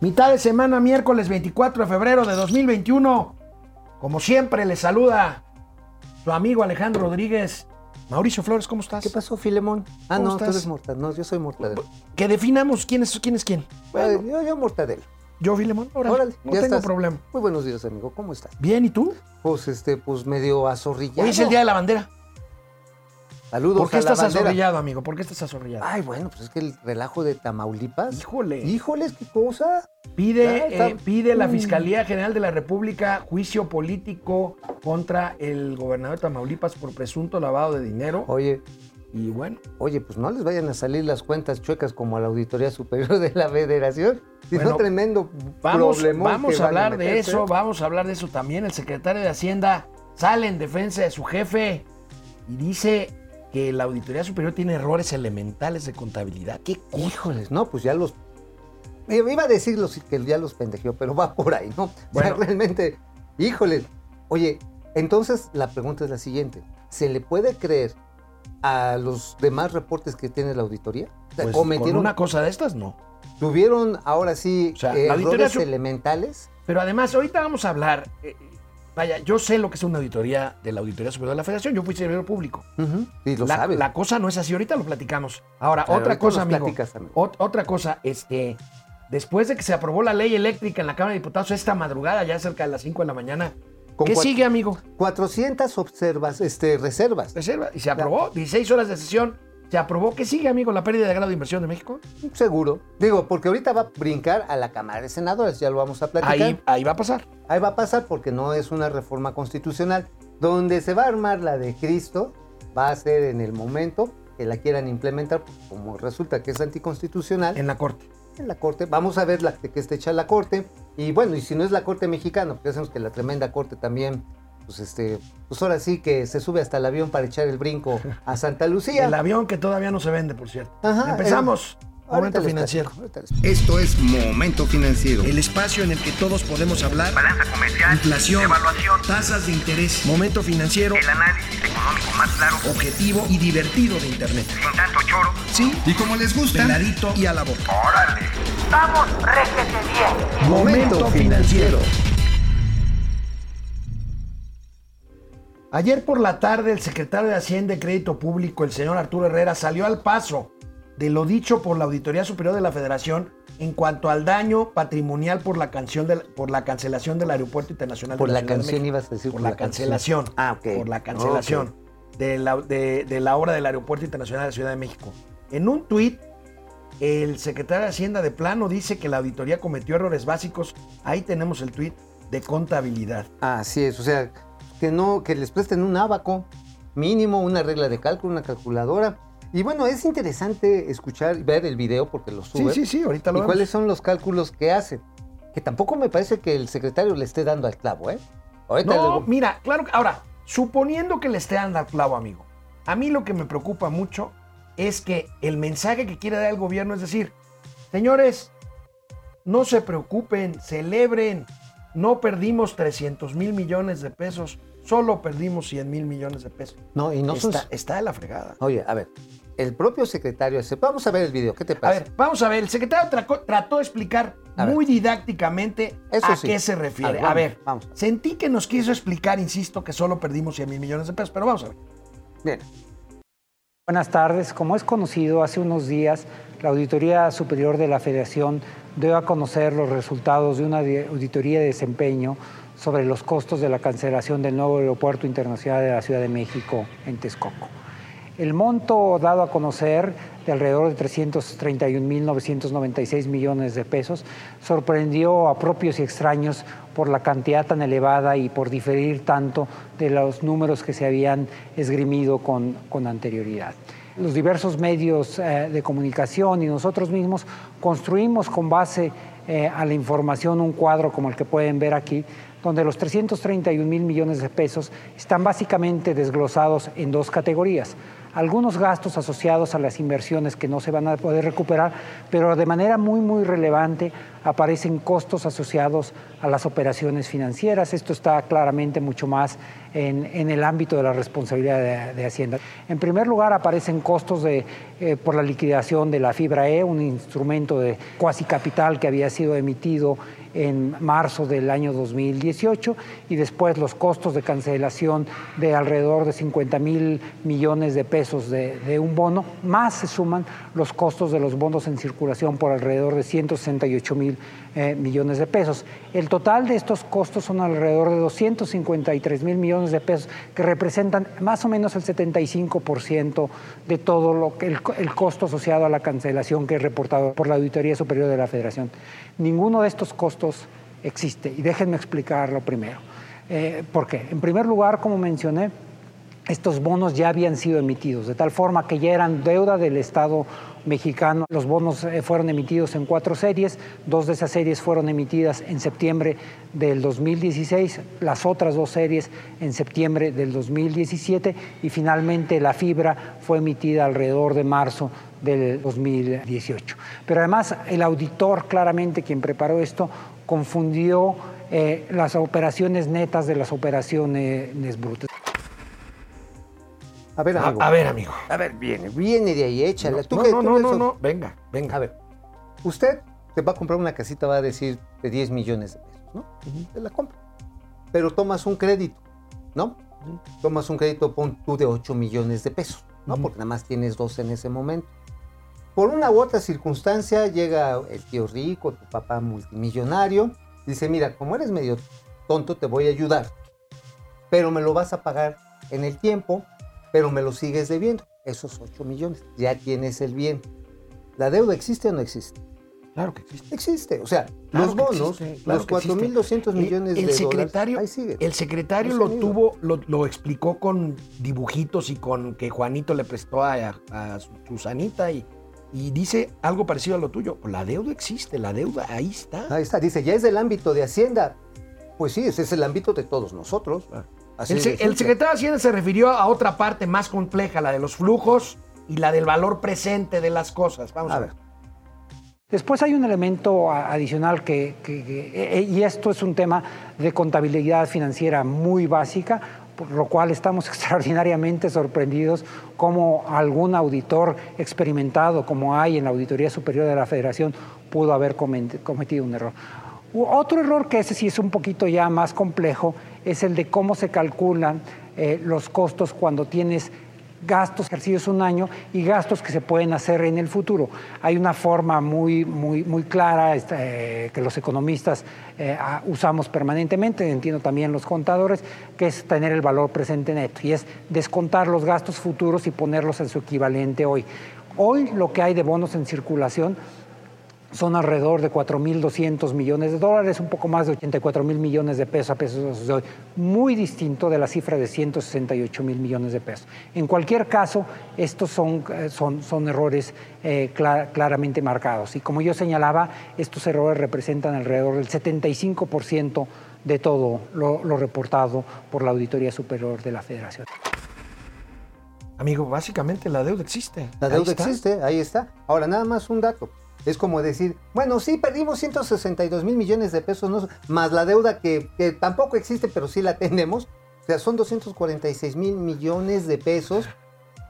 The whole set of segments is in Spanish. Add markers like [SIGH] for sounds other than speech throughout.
Mitad de semana, miércoles 24 de febrero de 2021. Como siempre, le saluda su amigo Alejandro Rodríguez. Mauricio Flores, ¿cómo estás? ¿Qué pasó, Filemón? Ah, ¿Cómo no, tú estás? eres mortadelo. No, yo soy mortadelo. Que definamos quién es quién. Es quién. Bueno, yo, yo mortadelo. Yo, Filemón. Órale, Órale, no ya tengo estás. problema. Muy buenos días, amigo. ¿Cómo estás? Bien, ¿y tú? Pues, este, pues medio azorrillado. Hoy es el Día de la Bandera. Saludos ¿Por qué a la estás bandera. azorrillado, amigo? ¿Por qué estás azorrillado? Ay, bueno, pues es que el relajo de Tamaulipas. Híjole. Híjoles, qué cosa. Pide, está. eh, pide la Mm. Fiscalía General de la República juicio político contra el gobernador de Tamaulipas por presunto lavado de dinero. Oye, Y bueno, oye, pues no les vayan a salir las cuentas chuecas como a la Auditoría Superior de la Federación. Si Bueno, no, tremendo vamos, vamos a hablar de eso, vamos a hablar de eso también. El secretario de Hacienda sale en defensa de su jefe y dice que la Auditoría Superior tiene errores elementales de contabilidad. ¿Qué cosa? Híjoles, no, pues ya los. Iba a decir los- que ya los pendejeó, pero va por ahí, ¿no? O sea, realmente, híjole. Oye, entonces la pregunta es la siguiente: ¿se le puede creer a los demás reportes que tiene la auditoría? O sea, Pues, con ¿Cometieron, una cosa de estas, no. tuvieron ahora sí O sea, errores elementales? Pero además, ahorita vamos a hablar. eh, vaya, yo sé lo que es una auditoría de la Auditoría Superior de la Federación. Yo fui servidor público. Ujú, Y lo la, sabes. la cosa no es así, ahorita lo platicamos. Ahora, otra cosa, amigo, platicas, amigo. ot- otra cosa, este, después de que se aprobó la ley eléctrica en la Cámara de Diputados esta madrugada, ya cerca de las 5 de la mañana, ¿qué sigue, amigo? 400 observas, este, reservas. Reserva. Y se aprobó, 16 horas de sesión, se aprobó. ¿Qué sigue, amigo? ¿La pérdida de grado de inversión de México? Seguro. Digo, porque ahorita va a brincar a la Cámara de Senadores, ya lo vamos a platicar. Ahí, ahí va a pasar. Ahí va a pasar porque no es una reforma constitucional. Donde se va a armar la de Cristo va a ser en el momento que la quieran implementar, como resulta que es anticonstitucional, en, En la Corte. la Corte. Vamos a ver la de que esté hecha la Corte. Y bueno, y si no es la Corte mexicana, porque ya sabemos que la tremenda Corte también, pues este, pues ahora sí que se sube hasta el avión para echar el brinco a Santa Lucía. [LAUGHS] El avión que todavía no se vende, por cierto. Ajá, Empezamos. Momento financiero. Esto es Momento Financiero. El espacio en el que todos podemos hablar. balanza comercial, Inflación, evaluación, tasas de interés, momento financiero, el análisis económico más claro, objetivo y divertido de Internet. sin tanto choro. Sí, Y como les gusta, peladito y a la boca. ¡Órale! ¡Vamos, réjete bien! Momento financiero. Ayer por la tarde, el secretario de Hacienda y Crédito Público, el señor Arturo Herrera, salió al paso de lo dicho por la Auditoría Superior de la Federación en cuanto al daño patrimonial por la, canción del- por la cancelación del Aeropuerto Internacional Por de la Ciudad de canción México. ibas a decir. Por la cancelación. Ah, ok. Por la cancelación de, la, de- de la obra del Aeropuerto Internacional de la Ciudad de México. En un tuit, el secretario de Hacienda de plano dice que la auditoría cometió errores básicos. Ahí tenemos el tuit de contabilidad. Así es, o sea, que no, que les presten un abaco mínimo, una regla de cálculo, una calculadora. Y bueno, es interesante escuchar y ver el video porque lo Sí, sube. sí, sí, ahorita lo ¿Y vemos. cuáles son los cálculos que hace? Que tampoco me parece que el secretario le esté dando al clavo, ¿eh? Ahorita No, mira, claro que. Ahora, suponiendo que le esté dando al clavo, amigo, a mí lo que me preocupa mucho es que el mensaje que quiere dar el gobierno es decir, señores, no se preocupen, celebren, no perdimos 300 mil millones de pesos, solo perdimos 100 mil millones de pesos. no, y no está, está de la fregada. Oye, a ver, el propio secretario, dice, vamos a ver el video, ¿qué te A pasa? ver, vamos a ver, el secretario traco- trató de explicar A ver. muy didácticamente Eso a sí. qué se refiere. A A ver, ver, vamos, sentí que nos quiso explicar, insisto, que solo perdimos 100 mil millones de pesos, pero vamos a ver. Bien. Buenas tardes. Como es conocido, hace unos días la Auditoría Superior de la Federación dio a conocer los resultados de una auditoría de desempeño sobre los costos de la cancelación del nuevo Aeropuerto Internacional de la Ciudad de México en Texcoco. El monto dado a conocer de alrededor de 331.996 millones de pesos sorprendió a propios y extraños por la cantidad tan elevada y por diferir tanto de los números que se habían esgrimido con, con anterioridad. Los diversos medios eh, de comunicación y nosotros mismos construimos con base eh, a la información un cuadro como el que pueden ver aquí, donde los 331 mil millones de pesos están básicamente desglosados en dos categorías. algunos gastos asociados a las inversiones que no se van a poder recuperar, pero de manera muy, muy relevante aparecen costos asociados a las operaciones financieras. Esto está claramente mucho más en, en el ámbito de la responsabilidad de, Hacienda. En primer lugar, aparecen costos de, eh, por la liquidación de la fibra E, un instrumento de cuasi capital que había sido emitido en marzo del año 2018 y después los costos de cancelación de alrededor de 50 mil millones de pesos de, un bono, más se suman los costos de los bonos en circulación por alrededor de 168 mil eh, millones de pesos. El total de estos costos son alrededor de 253 mil millones de pesos, que representan más o menos el 75% de todo lo que el, el costo asociado a la cancelación que es reportado por la Auditoría Superior de la Federación. Ninguno de estos costos existe y déjenme explicarlo primero. Eh, ¿Por qué? En primer lugar, como mencioné, estos bonos ya habían sido emitidos, de tal forma que ya eran deuda del Estado mexicano. Los bonos eh, fueron emitidos en cuatro series, dos de esas series fueron emitidas en septiembre del 2016, las otras dos series en septiembre del 2017 y finalmente la fibra fue emitida alrededor de marzo del 2018. Pero además el auditor, claramente quien preparó esto, confundió eh, las operaciones netas de las operaciones brutas. A ver, amigo. A, a ver, amigo. A ver, viene, viene de ahí, échale. No, ¿Tú no, qué- no, tú no. Venga, venga. A ver, usted te va a comprar una casita, va a decir de 10 millones de pesos, ¿no? Te la compra. Pero tomas un crédito, ¿no? Tomas un crédito, pon tú de 8 millones de pesos, ¿no? Porque nada más tienes dos en ese momento. Por una u otra circunstancia llega el tío rico, tu papá multimillonario, dice, mira, como eres medio tonto, te voy a ayudar, pero me lo vas a pagar en el tiempo, pero me lo sigues debiendo. Esos 8 millones, ya tienes el bien. ¿La deuda existe o no existe? Claro que existe. Existe. O sea, Claro los bonos, existe, claro los que existe. 4.200 millones el de secretario, dólares, ahí siguen. El secretario lo tuvo, lo, lo explicó con dibujitos y con que Juanito le prestó a, a su- Susanita y, y dice algo parecido a lo tuyo. La deuda existe, la deuda ahí está. Ahí está, dice, ya es del ámbito de Hacienda. Pues sí, ese es el ámbito de todos nosotros. Así El, secretario de Hacienda se refirió a otra parte más compleja, la de los flujos y la del valor presente de las cosas. Vamos a, A ver. Después hay un elemento adicional que, que- que- eh, y esto es un tema de contabilidad financiera muy básica, por lo cual estamos [LAUGHS] extraordinariamente sorprendidos como algún auditor experimentado, como hay en la Auditoría Superior de la Federación, pudo haber comet- cometido un error. Otro error que ese sí es un poquito ya más complejo es el de cómo se calculan eh, los costos cuando tienes gastos ejercidos un año y gastos que se pueden hacer en el futuro. Hay una forma muy, muy, muy clara este, que los economistas eh, usamos permanentemente, entiendo también los contadores, que es tener el valor presente neto y es descontar los gastos futuros y ponerlos en su equivalente hoy. Hoy lo que hay de bonos en circulación son alrededor de 4.200 millones de dólares, un poco más de 84 mil millones de pesos a pesos de hoy, muy distinto de la cifra de 168 mil millones de pesos. En cualquier caso, estos son, eh, son, son errores eh, cla- claramente marcados y como yo señalaba, estos errores representan alrededor del 75% de todo lo, lo reportado por la Auditoría Superior de la Federación. Amigo, básicamente la deuda existe. La deuda existe, ahí está. Ahora, nada más un dato. Es como decir, bueno, sí, perdimos 162 mil millones de pesos, ¿no? más la deuda que, que tampoco existe, pero sí la tenemos. O sea, son 246 mil millones de pesos.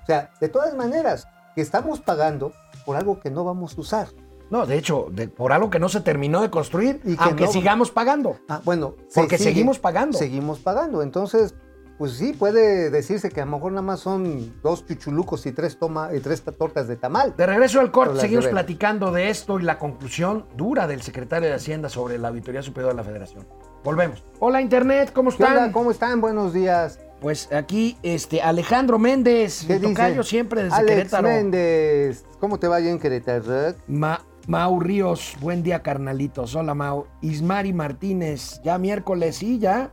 O sea, de todas maneras, que estamos pagando por algo que no vamos a usar. No, de hecho, de- por algo que no se terminó de construir, Y que aunque no- sigamos pagando. Ah, bueno, se Porque sigue- seguimos pagando. Seguimos pagando. Entonces, pues sí, puede decirse que a lo mejor nada más son dos chuchulucos y tres, toma, y tres tortas de tamal. De regreso al corte, seguimos platicando de esto y la conclusión dura del secretario de Hacienda sobre la Auditoría Superior de la Federación. Volvemos. Hola, Internet, ¿cómo están? ¿Cómo están? Buenos días. Pues aquí, este, Alejandro Méndez, tocayo siempre desde Alex Querétaro. Méndez. ¿Cómo te va allá en Querétaro? Ma- Mau Ríos, buen día, carnalitos. Hola, Mau. Ismari Martínez, ya miércoles y ya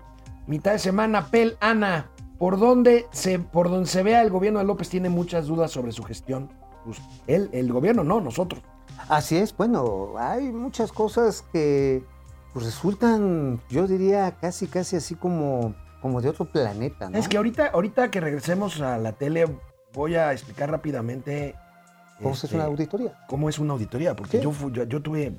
mitad de semana. Pel Ana, por donde se, por donde se vea, el gobierno de López tiene muchas dudas sobre su gestión. Pues, él, el gobierno no, nosotros. Así es, bueno, hay muchas cosas que pues, resultan, yo diría, casi, casi así como, como de otro planeta, ¿no? Es que ahorita, ahorita que regresemos a la tele, voy a explicar rápidamente ¿Cómo se hace una este, auditoría? cómo es una auditoría, porque Sí. yo, yo, yo tuve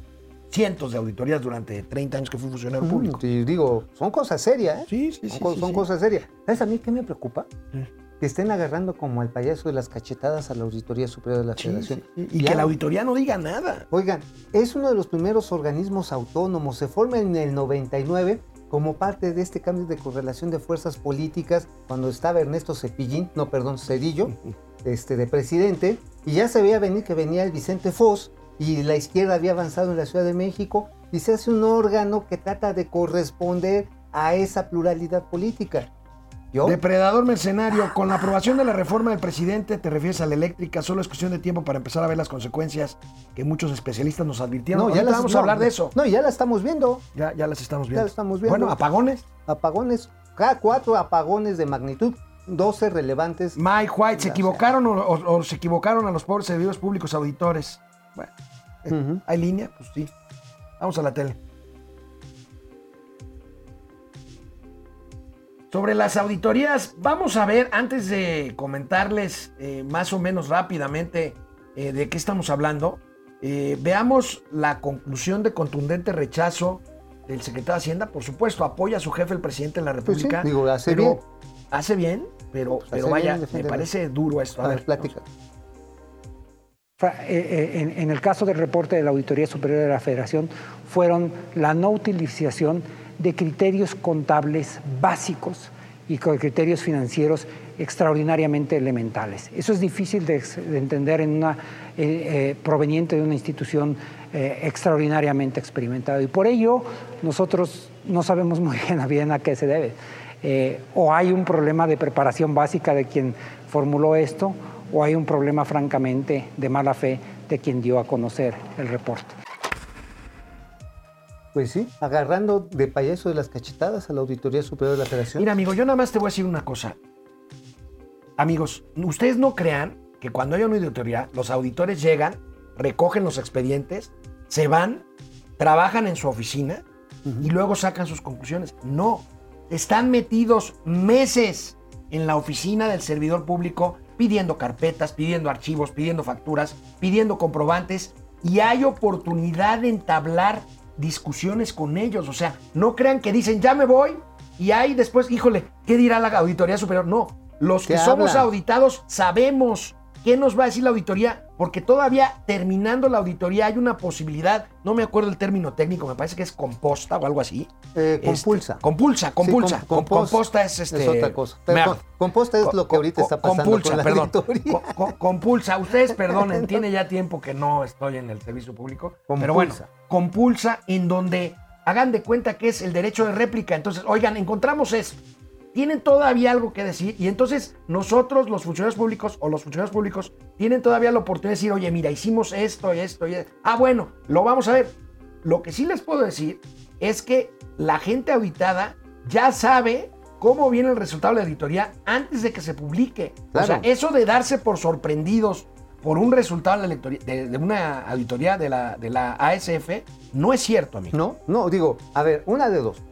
cientos de auditorías durante 30 años que fui funcionario Mm, público. Y digo, son cosas serias, ¿eh? Sí, sí, sí. son sí. cosas serias. ¿Sabes a mí qué me preocupa? Sí. Que estén agarrando como el payaso de las cachetadas a la Auditoría Superior de la Federación. Y Ya. que la auditoría no diga nada. Oigan, es uno de los primeros organismos autónomos. Se forma en el 99 como parte de este cambio de correlación de fuerzas políticas cuando estaba Ernesto Cepillín, no, perdón, Cedillo, este, de presidente. Y ya se veía venir que venía el Vicente Foz y la izquierda había avanzado en la Ciudad de México y se hace un órgano que trata de corresponder a esa pluralidad política. Yo, Depredador mercenario, con la aprobación de la reforma del presidente, te refieres a la eléctrica, solo es cuestión de tiempo para empezar a ver las consecuencias que muchos especialistas nos advirtieron. Ahorita las- vamos no, a hablar de eso. No, ya la estamos viendo. Ya, ya las estamos Ya viendo. las estamos viendo. Bueno, apagones. apagones, cada cuatro apagones de magnitud, 12 relevantes. Mike White, ¿se Ya equivocaron o, o- o se equivocaron a los pobres servidores públicos auditores? Bueno, [LAUGHS] ¿hay línea? Pues sí. Vamos a la tele. Sobre las auditorías, vamos a ver, antes de comentarles eh, más o menos rápidamente eh, de qué estamos hablando, eh, veamos la conclusión de contundente rechazo del secretario de Hacienda. Por supuesto, apoya a su jefe, el presidente de la Pues sí, República. digo, hace pero bien. Hace bien, pero, Pues pero vaya, bien, me parece duro esto. A ver, plática. Fra- eh, eh, En, en el caso del reporte de la Auditoría Superior de la Federación, fueron la no utilización de criterios contables básicos y con criterios financieros extraordinariamente elementales. Eso es difícil de, entender en una eh, eh, proveniente de una institución eh, extraordinariamente experimentada. Y por ello nosotros no sabemos muy bien a qué se debe. Eh, o hay un problema de preparación básica de quien formuló esto, o hay un problema francamente de mala fe de quien dio a conocer el reporte. Pues sí, agarrando de payaso de las cachetadas a la Auditoría Superior de la Federación. Mira, amigo, yo nada más te voy a decir una cosa. Amigos, ustedes no crean que cuando hay una auditoría, los auditores llegan, recogen los expedientes, se van, trabajan en su oficina y luego sacan sus conclusiones. No, están metidos meses en la oficina del servidor público pidiendo carpetas, pidiendo archivos, pidiendo facturas, pidiendo comprobantes y hay oportunidad de entablar discusiones con ellos. O sea, no crean que dicen, ya me voy y ahí después, híjole, ¿qué dirá la auditoría superior? No, los que ¿Qué somos auditados sabemos qué nos va a decir la auditoría, porque todavía terminando la auditoría hay una posibilidad, no me acuerdo el término técnico, me parece que es composta o algo así. Eh, Este, compulsa. compulsa, compulsa. Sí, Com- compos- composta es este. otra cosa. Pero me- composta es lo que ahorita está pasando compulsa, con la perdón. compulsa. Ustedes [LAUGHS] perdonen, tiene ya tiempo que no estoy en el servicio público. Pero bueno, Compulsa. compulsa en donde hagan de cuenta que es el derecho de réplica. Entonces, oigan, encontramos esto. Tienen todavía algo que decir y entonces nosotros, los funcionarios públicos o los funcionarios públicos, tienen todavía la oportunidad de decir, oye, mira, hicimos esto y esto y esto. Ah, bueno, lo vamos a ver. Lo que sí les puedo decir es que la gente auditada ya sabe cómo viene el resultado de la auditoría antes de que se publique. O sea, Claro. eso de darse por sorprendidos por un resultado de, la de- de una auditoría de la, de la ASF no es cierto, amigo. No, no, digo, a ver, una de dos.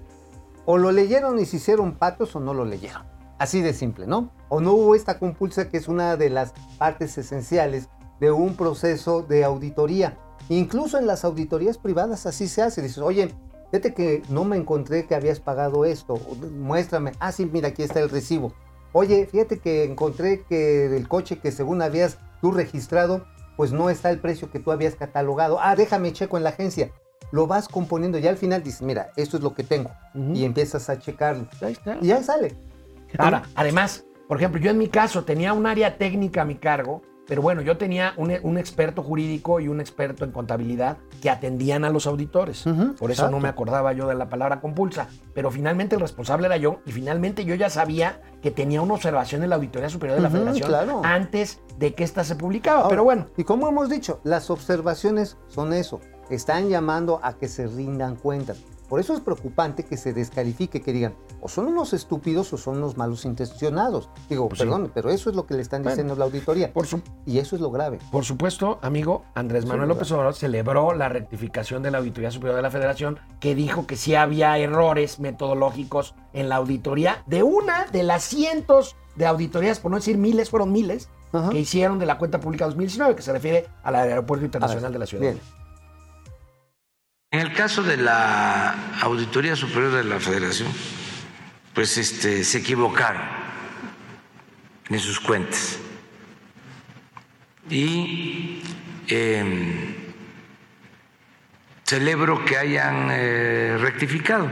O lo leyeron y se hicieron patos o no lo leyeron. Así de simple, ¿no? O no hubo esta compulsa que es una de las partes esenciales de un proceso de auditoría. Incluso en las auditorías privadas así se hace. Dices, oye, fíjate que no me encontré que habías pagado esto. Muéstrame. Ah, sí, mira, aquí está el recibo. Oye, fíjate que encontré que el coche que según habías tú registrado, pues no está el precio que tú habías catalogado. Ah, déjame checo en la agencia lo vas componiendo y al final dices, mira, esto es lo que tengo. Y empiezas a checarlo. Ahí está. Y ya sale. Ahora, además, por ejemplo, yo en mi caso tenía un área técnica a mi cargo, pero bueno, yo tenía un, un experto jurídico y un experto en contabilidad que atendían a los auditores. Por eso no me acordaba yo de la palabra compulsa. Pero finalmente el responsable era yo y finalmente yo ya sabía que tenía una observación en la Auditoría Superior de la Ujú, Federación claro. antes de que ésta se publicaba. Ahora, pero bueno, Y como hemos dicho, las observaciones son eso. Están llamando a que se rindan cuentas. Por eso es preocupante que se descalifique, que digan, o son unos estúpidos o son unos malos intencionados. Digo, Pues sí. perdón, pero eso es lo que le están Bueno. diciendo la auditoría. por, su- Y eso es lo grave. por supuesto, amigo, Andrés Manuel. López Obrador celebró la rectificación de la Auditoría Superior de la Federación que dijo que sí había errores metodológicos en la auditoría de una de las cientos de auditorías, por no decir miles, fueron miles, Ajá. que hicieron de la cuenta pública 2019, que se refiere al Aeropuerto Internacional de la Ciudad. de Bien. En el caso de la Auditoría Superior de la Federación, pues este, se equivocaron en sus cuentas. Y eh, celebro que hayan eh, rectificado.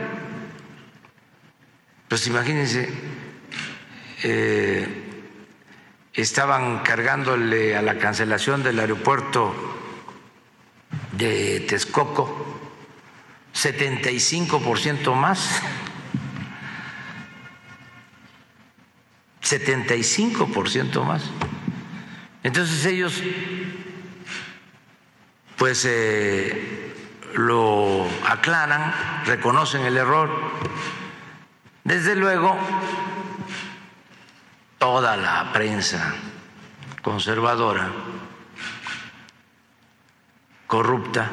Pues imagínense, eh, estaban cargándole a la cancelación del aeropuerto de Texcoco 75% más. 75% más. Entonces ellos pues eh, lo aclaran, reconocen el error. Desde luego, toda la prensa conservadora, corrupta,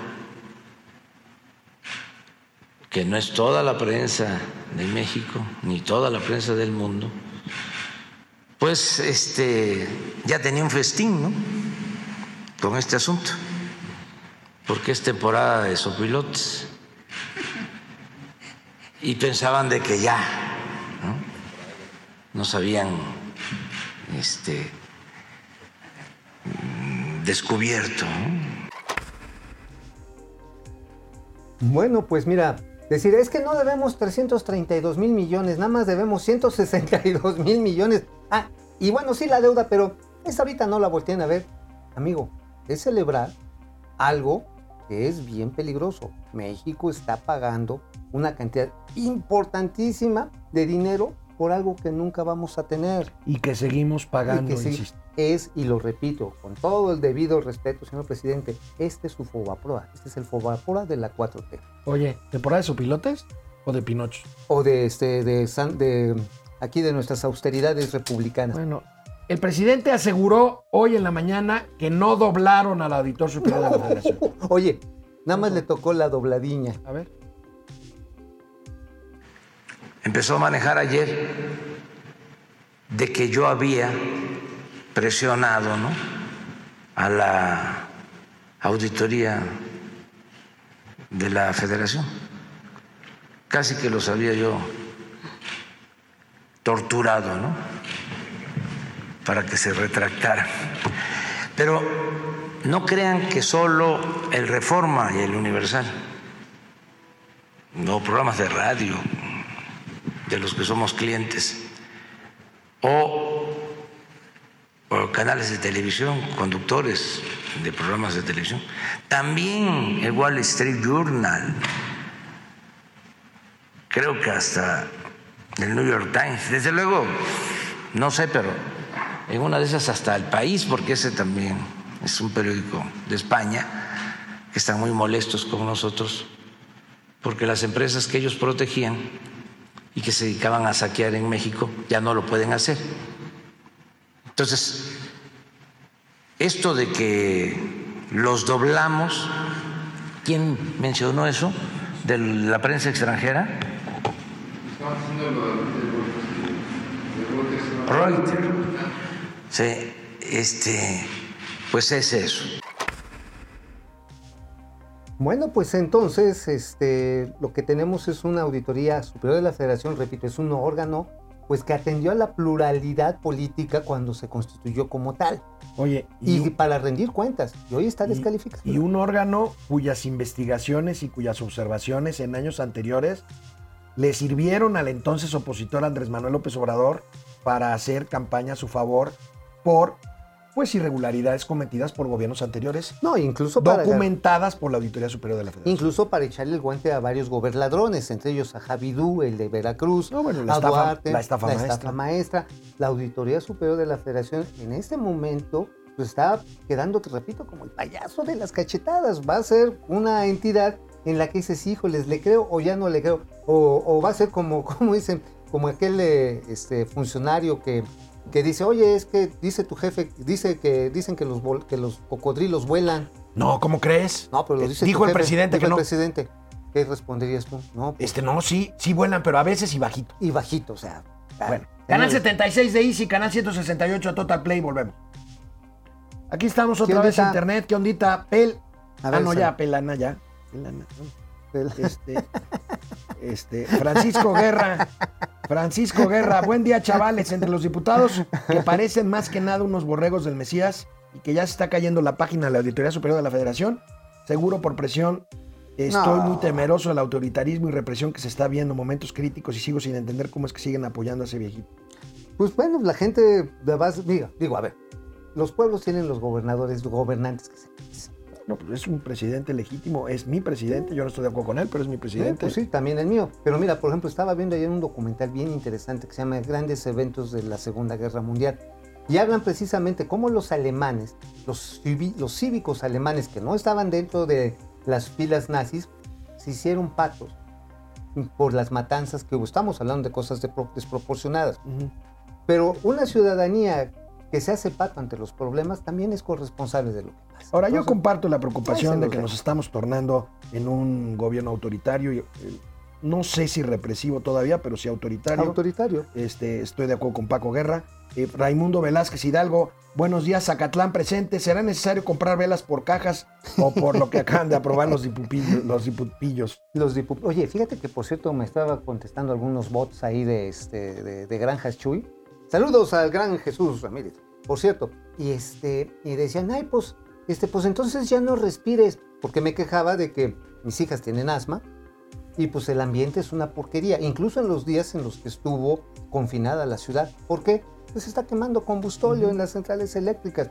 que no es toda la prensa de México ni toda la prensa del mundo, pues este ya tenía un festín, ¿no? Con este asunto, porque es temporada de sopilotes y pensaban de que ya, ¿no? Nos habían este descubierto, ¿no? Bueno, pues mira, decir, es que no debemos 332 mil millones, nada más debemos 162 mil millones. Ah, y bueno, sí la deuda, pero esa ahorita no la volteen a ver. Amigo, es celebrar algo que es bien peligroso. México está pagando una cantidad importantísima de dinero por algo que nunca vamos a tener. Y que seguimos pagando, que sí, insisto. Es, y lo repito, con todo el debido respeto, señor presidente, este es su Fobaproa, este es el Fobaproa de la 4T. Oye, ¿temporada de sopilotes o de Pinocho? o de este de, San- de aquí de nuestras austeridades republicanas. Bueno, el presidente aseguró hoy en la mañana que no doblaron al auditor superior de la [LAUGHS] federación. Oye, nada más le tocó la dobladiña. A ver. empezó a manejar ayer de que yo había presionado ¿no? a la auditoría de la federación. Casi que los había yo torturado, ¿no? Para que se retractaran. Pero no crean que solo el Reforma y el Universal, no programas de radio, de los que somos clientes, o, o canales de televisión, conductores de programas de televisión. También el Wall Street Journal, creo que hasta el New York Times, desde luego, no sé, pero en una de esas hasta el país, porque ese también es un periódico de España, que están muy molestos con nosotros, porque las empresas que ellos protegían y que se dedicaban a saquear en México ya no lo pueden hacer. Entonces, esto de que los doblamos, ¿quién mencionó eso? ¿De la prensa extranjera? Reuters. Sí, este, pues es eso. Bueno, pues entonces este, lo que tenemos es una auditoría superior de la federación, repito, es un órgano pues que atendió a la pluralidad política cuando se constituyó como tal Oye, y, para rendir cuentas. Y hoy está y- descalificado. Y un órgano cuyas investigaciones y cuyas observaciones en años anteriores le sirvieron al entonces opositor Andrés Manuel López Obrador para hacer campaña a su favor por pues irregularidades cometidas por gobiernos anteriores, no, incluso para, documentadas por la Auditoría Superior de la Federación. incluso para echarle el guante a varios gobernadores, entre ellos a Javidú, el de Veracruz, No, bueno, la a estafa- Duarte, la estafa maestra. maestra. La Auditoría Superior de la Federación en este momento pues, está quedando, te repito, como el payaso de las cachetadas. Va a ser una entidad en la que dices, híjoles, le creo o ya no le creo. O, o va a ser como, [LAUGHS] como dicen, como aquel eh, este, funcionario que, que dice, oye, es que dice tu jefe, dice que dicen que los, que los cocodrilos vuelan. No, ¿cómo crees? No, pero lo Eh, dice Dijo tu el jefe, presidente dijo que el no. presidente. ¿Qué responderías tú? No, pues, Este, no, sí, sí vuelan, pero a veces y bajito. y bajito, o sea. Bueno, señores, canal 76 de Easy, canal 168 de Total Play, volvemos. Aquí estamos ¿Qué otra vez en internet. ¿Qué ondita? Pel. A ah, ver, no, sal- ya, Pelana, ya. Pelana. Pel- Este, este, Francisco Guerra. [LAUGHS] Francisco Guerra, buen día chavales, entre los diputados que parecen más que nada unos borregos del Mesías y que ya se está cayendo la página de la Auditoría Superior de la Federación, seguro por presión, estoy No. muy temeroso del autoritarismo y represión que se está viendo en momentos críticos y sigo sin entender cómo es que siguen apoyando a ese viejito. Pues bueno, la gente de base, digo, digo, a ver, los pueblos tienen los gobernadores, gobernantes que se. No, pues es un presidente legítimo, es mi presidente, yo no estoy de acuerdo con él, pero es mi presidente. Pues sí, también el mío. Pero mira, por ejemplo, estaba viendo ayer un documental bien interesante que se llama Grandes Eventos de la Segunda Guerra Mundial. Y hablan precisamente cómo los alemanes, los, los cívicos alemanes que no estaban dentro de las filas nazis, se hicieron patos por las matanzas que hubo. Estamos hablando de cosas de- desproporcionadas. Pero una ciudadanía que se hace pato ante los problemas también es corresponsable de lo que pasa. Ahora, yo comparto la preocupación de que nos estamos tornando en un gobierno autoritario, y, eh, no sé si represivo todavía, pero sí autoritario. autoritario. Este, estoy de acuerdo con Paco Guerra. Eh, Raimundo Velázquez Hidalgo, buenos días, Zacatlán presente. ¿Será necesario comprar velas por cajas o por lo que acaban de aprobar los dipupillos? Los dipupillos? Los dipu- Oye, fíjate que por cierto me estaba contestando algunos bots ahí de, este, de, de Granjas Chuy. Saludos al gran Jesús Ramírez, por cierto. Y, este, y decían, ay, pues, este, pues entonces ya no respires, porque me quejaba de que mis hijas tienen asma y pues el ambiente es una porquería, incluso en los días en los que estuvo confinada la ciudad. ¿Por qué? Pues está quemando combustóleo en las centrales eléctricas.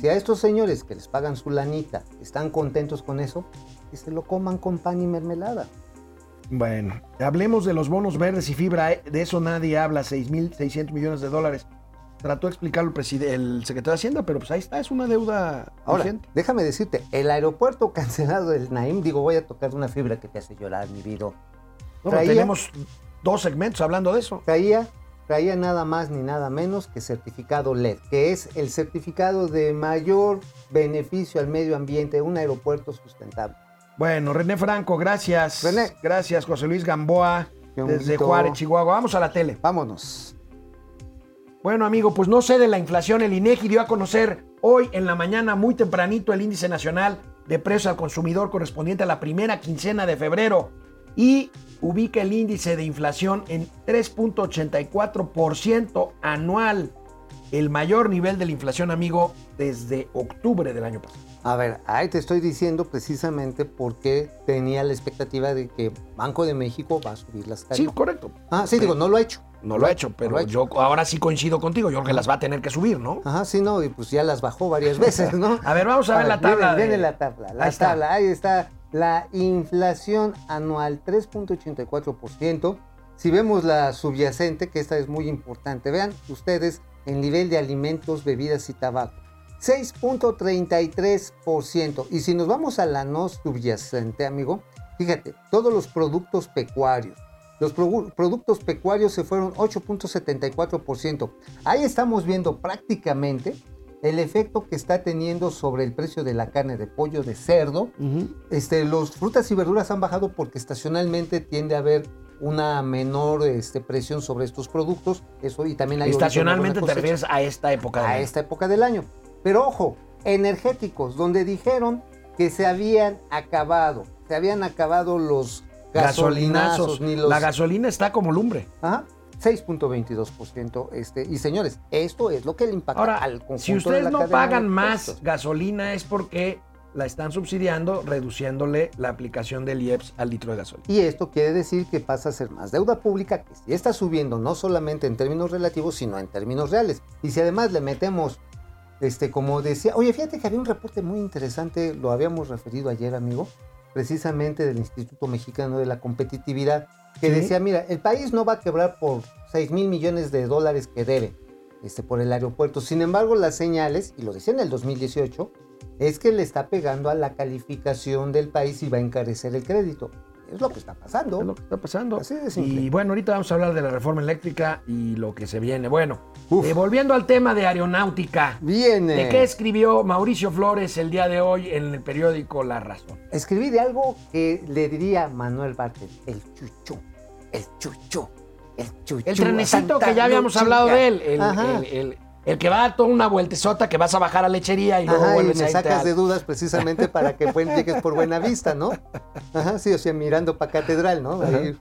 Si a estos señores que les pagan su lanita están contentos con eso, que se lo coman con pan y mermelada. Bueno, hablemos de los bonos verdes y fibra. eh, De eso nadie habla. 6.600 millones de dólares. Trató de explicarlo el, secretario de Hacienda, pero pues ahí está, es una deuda Ahora, vigente. déjame decirte, el aeropuerto [LAUGHS] cancelado del Naim, digo, voy a tocar una fibra que te hace llorar, mi vida. No, traía- tenemos dos segmentos hablando de eso. Traía, traía nada más ni nada menos que certificado LED, que es el certificado de mayor beneficio al medio ambiente, un aeropuerto sustentable. Bueno, René Franco, gracias. René. Gracias, José Luis Gamboa, desde. Juárez, Chihuahua. Vamos a la tele. Vámonos. Bueno, amigo, pues no sé de la inflación. El INEGI dio a conocer hoy en la mañana, muy tempranito, el índice nacional de precios al consumidor correspondiente a la primera quincena de febrero y ubica el índice de inflación en 3.84% anual, el mayor nivel de la inflación, amigo, desde octubre del año pasado. A ver, ahí te estoy diciendo precisamente porque tenía la expectativa de que Banco de México va a subir las Sí, tarifas. correcto. Ah, sí, digo, no lo ha hecho. No lo ha hecho, pero lo ha hecho. yo ahora sí coincido contigo. Yo creo que las va a tener que subir, ¿no? Ajá, sí, no, y pues ya las bajó varias veces, ¿no? [LAUGHS] A ver, vamos a ver la tabla Viene, de- viene la tabla, la Ahí está. tabla, ahí está. La inflación anual 3.84%. Si vemos la subyacente, que esta es muy importante, vean ustedes el nivel de alimentos, bebidas y tabaco. 6.33%. Y si nos vamos a la no subyacente, amigo, fíjate, todos los productos pecuarios. Los produ- productos pecuarios se fueron 8.74%. Ahí estamos viendo prácticamente el efecto que está teniendo sobre el precio de la carne de pollo, de cerdo. Este, los frutas y verduras han bajado porque estacionalmente tiende a haber una menor este, presión sobre estos productos. Eso y también hay Estacionalmente te refieres a esta época del a año. esta época del año. Pero ojo, energéticos, donde dijeron que se habían acabado, se habían acabado los gasolinazos, ni los... La gasolina está como lumbre. Ajá, 6.22%. Este, y señores, esto es lo que le impacta Ahora, al conjunto si de ustedes la no pagan más gasolina es porque la están subsidiando, reduciéndole la aplicación del IEPS al litro de gasolina. Y esto quiere decir que pasa a ser más deuda pública que sí está subiendo no solamente en términos relativos, sino en términos reales. Y si además le metemos, este, como decía, oye, fíjate que había un reporte muy interesante, lo habíamos referido ayer, amigo, precisamente del Instituto Mexicano de la Competitividad, que Sí. decía, mira, el país no va a quebrar por 6 mil millones de dólares que debe este, por el aeropuerto. Sin embargo, las señales, y lo decía en el 2018, es que le está pegando a la calificación del país y va a encarecer el crédito. Es lo que está pasando. Es lo que está pasando. Así de simple. Y bueno, ahorita vamos a hablar de la reforma eléctrica y lo que se viene. Bueno, eh, volviendo al tema de aeronáutica. Viene. ¿De qué escribió Mauricio Flores el día de hoy en el periódico La Razón? Escribí de algo que le diría Manuel Bartlett, el chuchu, el chuchu, el chuchu. El trenecito que ya habíamos hablado de él. El- el- El que va a toda una vueltesota que vas a bajar a lechería y luego Ajá, y vuelves a me irte sacas de dudas precisamente [LAUGHS] para que llegues por buena vista, ¿no? Ajá, sí, o sea, mirando para catedral, ¿no? Ahí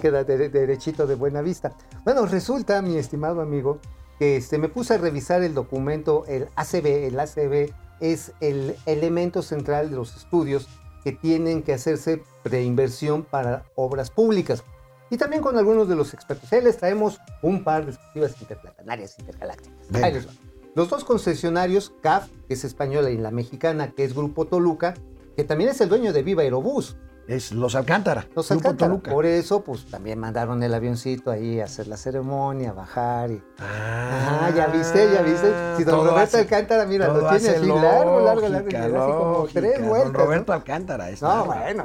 queda dere- derechito de buena vista. Bueno, resulta, mi estimado amigo, que este, me puse a revisar el documento, el ACB. El ACB es el elemento central de los estudios que tienen que hacerse preinversión para obras públicas. Y también con algunos de los expertos. Ahí les traemos un par de exclusivas interplanetarias, intergalácticas. Ahí les va. Los dos concesionarios, CAF, que es española, y la mexicana, que es Grupo Toluca, que también es el dueño de Viva Aerobús. Es Los Alcántara. Los Grupo Alcántara. Toluca. Por eso, pues también mandaron el avioncito ahí a hacer la ceremonia, a bajar. Y... Ah, Ajá, ya viste, ya viste. Si don Roberto hace- Alcántara, mira, lo tiene así largo, largo, largo, lógica, y así como lógica. tres Don vueltas. ¿no? Roberto Alcántara. es No, bárbaro. bueno,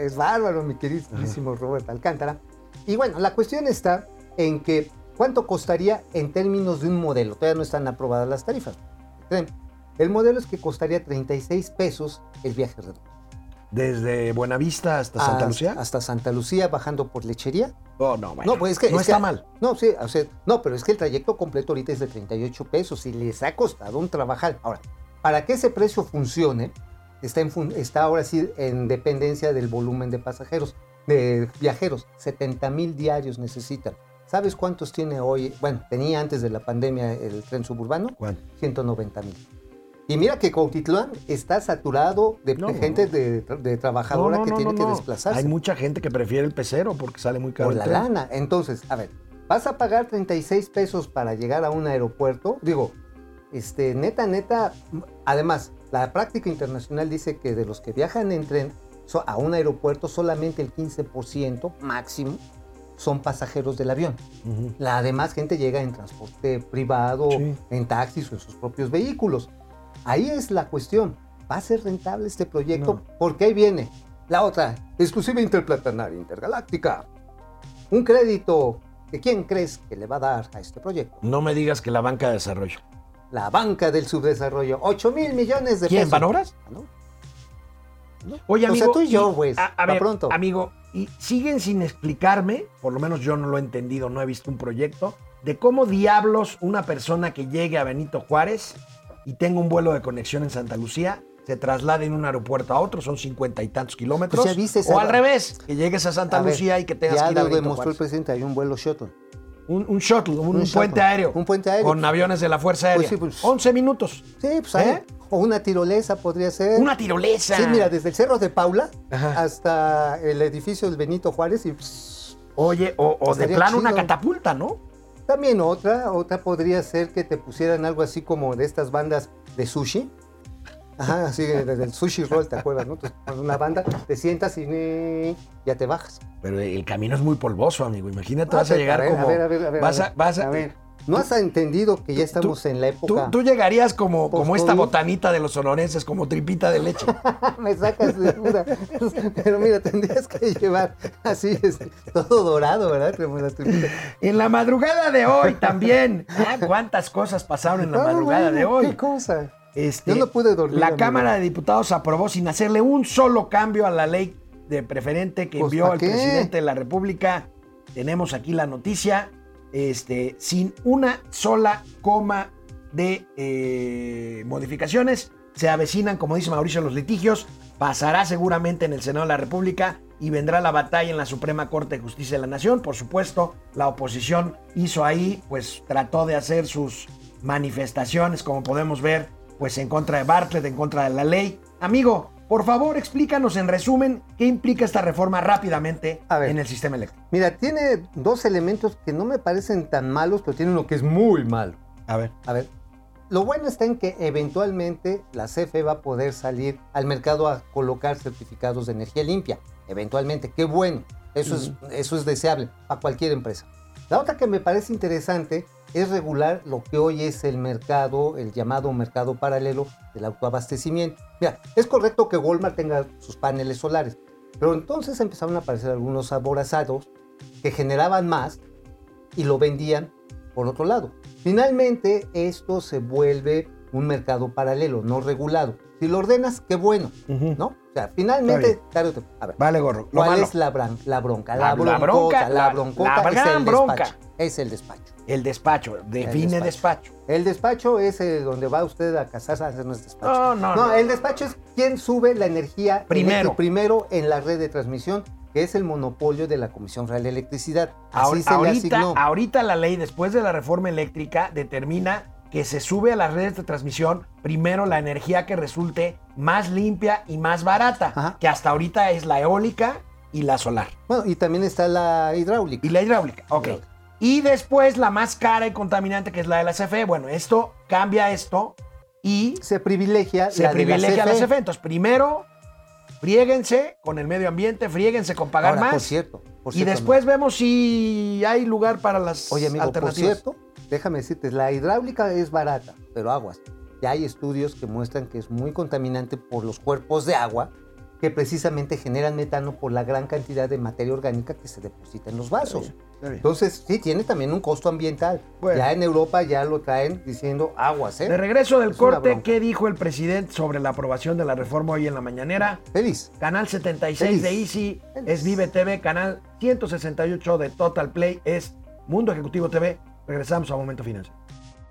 es bárbaro, mi queridísimo Roberto Alcántara. Y bueno, la cuestión está en que cuánto costaría en términos de un modelo. Todavía no están aprobadas las tarifas. El modelo es que costaría 36 pesos el viaje redondo. Desde Buenavista hasta Santa Lucía. Hasta Santa Lucía, bajando por lechería. Oh, no, bueno. No, pues es que. no es que- está mal. No, sí, o sea, no, pero es que el trayecto completo ahorita es de 38 pesos y les ha costado un trabajar. Ahora, para que ese precio funcione, está, en está ahora sí en dependencia del volumen de pasajeros, de viajeros. 70 mil diarios necesitan. ¿Sabes cuántos tiene hoy? Bueno, tenía antes de la pandemia el tren suburbano. ¿Cuánto? 190 mil. Y mira que Cuautitlán está saturado de No, gente no. De, de trabajadora No, que no, tiene no, que no. desplazarse Hay mucha gente que prefiere el pecero porque sale muy caro. por la tren. lana. Entonces, a ver, vas a pagar 36 pesos para llegar a un aeropuerto. Digo, este, neta, neta. Además, la práctica internacional dice que de los que viajan en tren a un aeropuerto, solamente el 15% máximo son pasajeros del avión. Ujú. La demás gente llega en transporte privado, Sí. en taxis o en sus propios vehículos. Ahí es la cuestión. ¿Va a ser rentable este proyecto? No. Porque ahí viene la otra, exclusiva interplanetaria intergaláctica. Un crédito que quién crees que le va a dar a este proyecto. No me digas que la banca de desarrollo. La banca del subdesarrollo. 8 mil millones de ¿Quién? pesos. ¿Banobras? Ah, ¿no? Oye, O sea, amigo. tú y yo, pues, A, a pa' ver, pronto. amigo, y siguen sin explicarme, por lo menos yo no lo he entendido, no he visto un proyecto, de cómo diablos una persona que llegue a Benito Juárez y tenga un vuelo de conexión en Santa Lucía se traslade de un aeropuerto a otro, son cincuenta y tantos kilómetros. Pues ya viste esa- o al revés, que llegues a Santa A ver, Lucía y que tengas ya que ir a lo Benito demostró el presidente, hay un vuelo shuttle. Un, un shuttle, un, Un un puente shuttle, aéreo. un puente aéreo. Con aviones de la Fuerza Aérea. Pues sí, pues- 11 minutos. Sí, pues ahí. ¿Eh? O una tirolesa podría ser. Una tirolesa. Sí, mira, desde el Cerro de Paula Ajá. hasta el edificio del Benito Juárez y pss, Oye, o, o de plano una catapulta, ¿no? también otra, otra podría ser que te pusieran algo así como de estas bandas de sushi. Ajá, así desde el sushi roll, ¿te acuerdas? ¿no? Entonces, con una banda, te sientas y eh, ya te bajas. Pero el camino es muy polvoso, amigo. Imagínate, Ah, vas a ver, llegar ver, como. A ver, a ver, a ver. vas a ver, vas a- a ver. ¿No has entendido que ya estamos en la época? tú llegarías como, como esta botanita de los sonorenses, como tripita de leche. [LAUGHS] Me sacas de duda. Pero mira, tendrías que llevar así, este, todo dorado, ¿verdad? Como las tripitas. en la madrugada de hoy también. Ah, ¿Cuántas cosas pasaron en la madrugada de hoy? ¿Qué cosa? Este, Yo no pude dormir, La. Cámara de Diputados aprobó sin hacerle un solo cambio a la ley de preferente que Pues, envió ¿pa' el presidente de la República. Tenemos aquí la noticia. Este, sin una sola coma de eh, modificaciones. Se avecinan, como dice Mauricio, los litigios. Pasará seguramente en el Senado de la República y vendrá la batalla en la Suprema Corte de Justicia de la Nación. Por supuesto, la oposición hizo ahí, pues trató de hacer sus manifestaciones, como podemos ver, pues en contra de Bartlett, en contra de la ley. Amigo, por favor, explícanos en resumen qué implica esta reforma rápidamente ver. en el sistema eléctrico. Mira, tiene dos elementos que no me parecen tan malos, pero tiene uno que es muy malo. A ver. A ver, lo bueno está en que eventualmente la CFE va a poder salir al mercado a colocar certificados de energía limpia. Eventualmente, qué bueno. Eso, es, eso es deseable para cualquier empresa. La otra que me parece interesante es regular lo que hoy es el mercado, el llamado mercado paralelo del autoabastecimiento. Mira, es correcto que Walmart tenga sus paneles solares, pero entonces empezaron a aparecer algunos aborazados que generaban más y lo vendían por otro lado. Finalmente, esto se vuelve un mercado paralelo, no regulado. Si lo ordenas, qué bueno. ¿no? O sea, finalmente, tarde o temprano- a ver, Vale, gorro. Lo ¿cuál malo, es la, bran- la bronca? La- La, bronca, la, broncota la es el bronca. despacho. Es el despacho. el despacho. Define El despacho. El despacho es eh, donde va usted a casarse a no es despacho. No, no, no. el despacho es quien sube la energía Primero. eléctrica primero en la red de transmisión, que es el monopolio de la Comisión Federal de Electricidad. Así se le asignó. ahorita la ley, después de la reforma eléctrica, determina que se sube a las redes de transmisión primero la energía que resulte más limpia y más barata, Ajá. que hasta ahorita es la eólica y la solar. Bueno, y también está la hidráulica. Y la hidráulica, ok. Hidráulica. Y después la más cara y contaminante, que es la de la CFE. Bueno, esto cambia esto y Se privilegia se la de privilegia a la la CFE. CFE. Entonces, primero, friéguense con el medio ambiente, friéguense con pagar Ahora, más. por cierto, por y cierto, después vemos si hay lugar para las Oye, amigo, por alternativas. cierto, déjame decirte, la hidráulica es barata, pero aguas. Ya hay estudios que muestran que es muy contaminante por los cuerpos de agua que precisamente generan metano por la gran cantidad de materia orgánica que se deposita en los vasos. Está bien. Entonces, sí, tiene también un costo ambiental. Bueno. Ya en Europa ya lo traen diciendo aguas, ¿eh? De regreso del Es corte. ¿qué dijo el presidente sobre la aprobación de la reforma hoy en la mañanera? Feliz. Canal 76 de Feliz. Easy Feliz. es Vive TV, canal 168 de Total Play es Mundo Ejecutivo TV. Regresamos a Momento Financiero.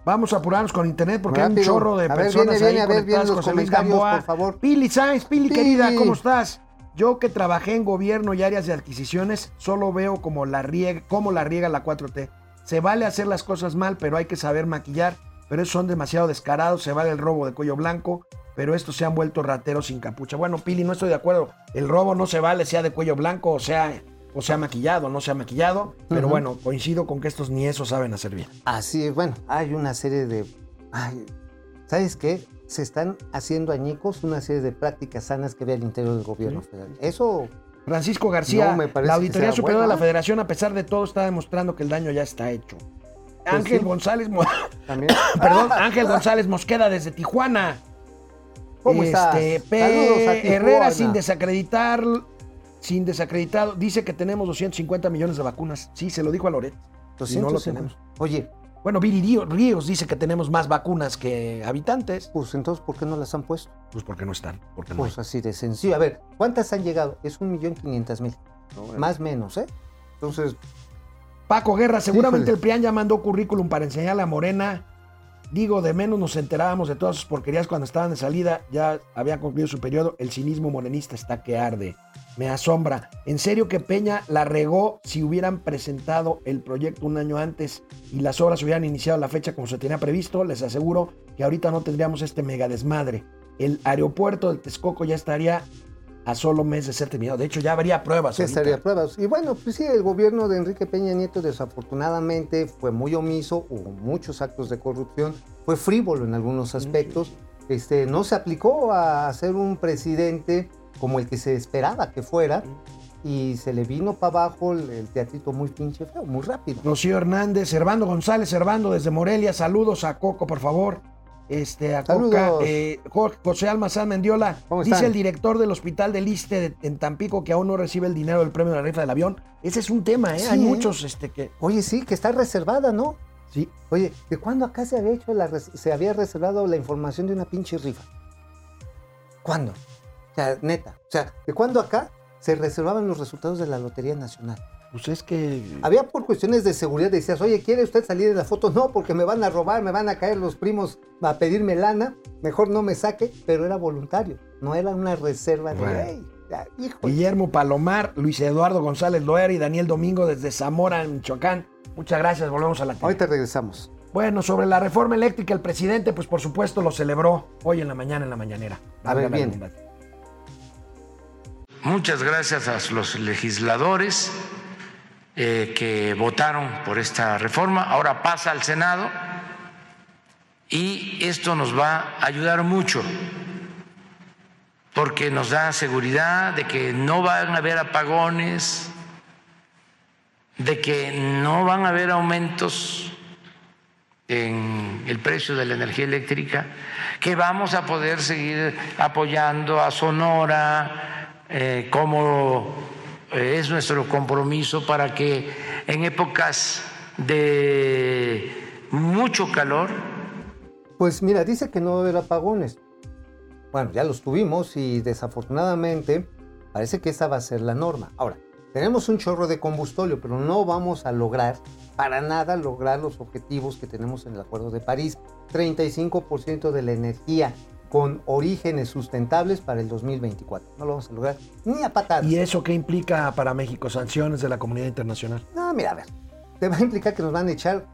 Vamos a apurarnos con internet porque hay un chorro de A ver, personas viene, ahí a ver, conectadas. vienen los José Luis Gamboa. por favor. Pili Sáenz, Pili, Pili. querida, ¿cómo estás? Yo que trabajé en gobierno y áreas de adquisiciones, solo veo como la riega, cómo la riega la 4T. Se vale hacer las cosas mal, pero hay que saber maquillar. Pero esos son demasiado descarados, se vale el robo de cuello blanco, pero estos se han vuelto rateros sin capucha. Bueno, Pili, no estoy de acuerdo. El robo no se vale, sea de cuello blanco o sea, o sea maquillado, no sea maquillado. Pero bueno, coincido con que estos ni eso saben hacer bien. Así es, bueno, hay una serie de... ay, ¿Sabes qué? Se están haciendo añicos una serie de prácticas sanas que ve al interior del gobierno federal. Eso, Francisco García, No me parece la Auditoría Superior de la. Federación, a pesar de todo, está demostrando que el daño ya está hecho. Ángel sí. González, Mo- [LAUGHS] también... [COUGHS] perdón, Ángel González Mosqueda desde Tijuana. ¿Cómo estás? Este, P. Saludos a Tijuana. Herrera sin desacreditar, sin desacreditado, dice que tenemos 250 millones de vacunas. Sí, se lo dijo a Loret. Y no lo 250. tenemos. Oye, Bueno, Viri Río- Ríos dice que tenemos más vacunas que habitantes. pues entonces, ¿por qué no las han puesto? Pues porque no están, porque no Pues así de sencillo. A ver, ¿cuántas han llegado? Es un millón quinientas mil. Más o menos, ¿eh? Entonces, Paco Guerra, seguramente el PRIAN ya mandó currículum para enseñarle a Morena. Digo, de menos nos enterábamos de todas sus porquerías cuando estaban de salida. Ya había concluido su periodo. El cinismo morenista está que arde. Me asombra. En serio que Peña la regó si hubieran presentado el proyecto un año antes y las obras hubieran iniciado la fecha como se tenía previsto. Les aseguro que ahorita no tendríamos este mega desmadre. El aeropuerto de Texcoco ya estaría a solo mes de ser terminado. De hecho, ya habría pruebas. ahorita. estaría pruebas. Y bueno, pues sí, el gobierno de Enrique Peña Nieto desafortunadamente fue muy omiso, hubo muchos actos de corrupción, fue frívolo en algunos aspectos. Este, no se aplicó a ser un presidente como el que se esperaba que fuera y se le vino para abajo el, el teatrito muy pinche feo, muy rápido. Rocío Hernández, Servando González, Servando desde Morelia, saludos a Coco, por favor. Este, a Coca, eh, Jo- José Almazán Mendiola, ¿Cómo dice están? el director del hospital del Iste de- en Tampico que aún no recibe el dinero del premio de la rifa del avión. Ese es un tema, ¿eh? Sí, Hay ¿eh? muchos este, que... Oye, sí, que está reservada, ¿no? Sí, Oye, ¿de cuándo acá se había hecho la se había reservado la información de una pinche rifa? ¿Cuándo? O sea, neta. O sea, ¿de cuándo acá se reservaban los resultados de la Lotería Nacional? pues es que... Había por cuestiones de seguridad, decías, oye, ¿quiere usted salir de la foto? No, porque me van a robar, me van a caer los primos a pedirme lana, mejor no me saque, pero era voluntario, no era una reserva de, Bueno. "Ey, ya, híjole". Guillermo Palomar, Luis Eduardo González Loera y Daniel Domingo desde Zamora, Michoacán. Muchas gracias, volvemos a la tele. Ahorita regresamos. Bueno, sobre la reforma eléctrica, el presidente, pues por supuesto lo celebró hoy en la mañana, en la mañanera. A ver, bien. Muchas gracias a los legisladores eh, que votaron por esta reforma. Ahora pasa al Senado y esto nos va a ayudar mucho porque nos da seguridad de que no van a haber apagones, de que no van a haber aumentos en el precio de la energía eléctrica, que vamos a poder seguir apoyando a Sonora eh, eh, es nuestro compromiso para que en épocas de mucho calor Pues mira, dice que no va a haber apagones, Bueno, ya los tuvimos y desafortunadamente parece que esa va a ser la norma. Ahora, tenemos un chorro de combustóleo, pero no vamos a lograr para nada lograr los objetivos que tenemos en el Acuerdo de París. 35% de la energía con orígenes sustentables para el 2024. No lo vamos a lograr ni a patadas. ¿Y eso qué implica para México? Sanciones de la comunidad internacional. No, mira, a ver. Te va a implicar que nos van a echar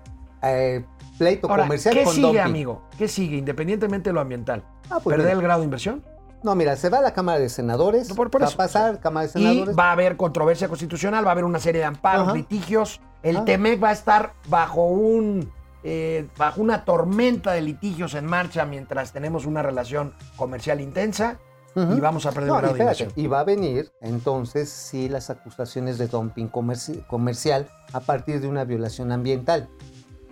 eh, pleito Ahora, comercial ¿qué con sigue, dumping. amigo? ¿Qué sigue, independientemente de lo ambiental? Ah, pues ¿Perder mira. el grado de inversión? No, mira, se va a la Cámara de Senadores. No, por- por va eso. a pasar, Cámara de Y Senadores. va a haber controversia constitucional, va a haber una serie de amparos, Ajá. litigios. El. TEMEC va a estar bajo un eh, bajo una tormenta de litigios en marcha mientras tenemos una relación comercial intensa Ujú. y vamos a perder No, grado y de y va a venir entonces sí las acusaciones de dumping comerci- comercial a partir de una violación ambiental.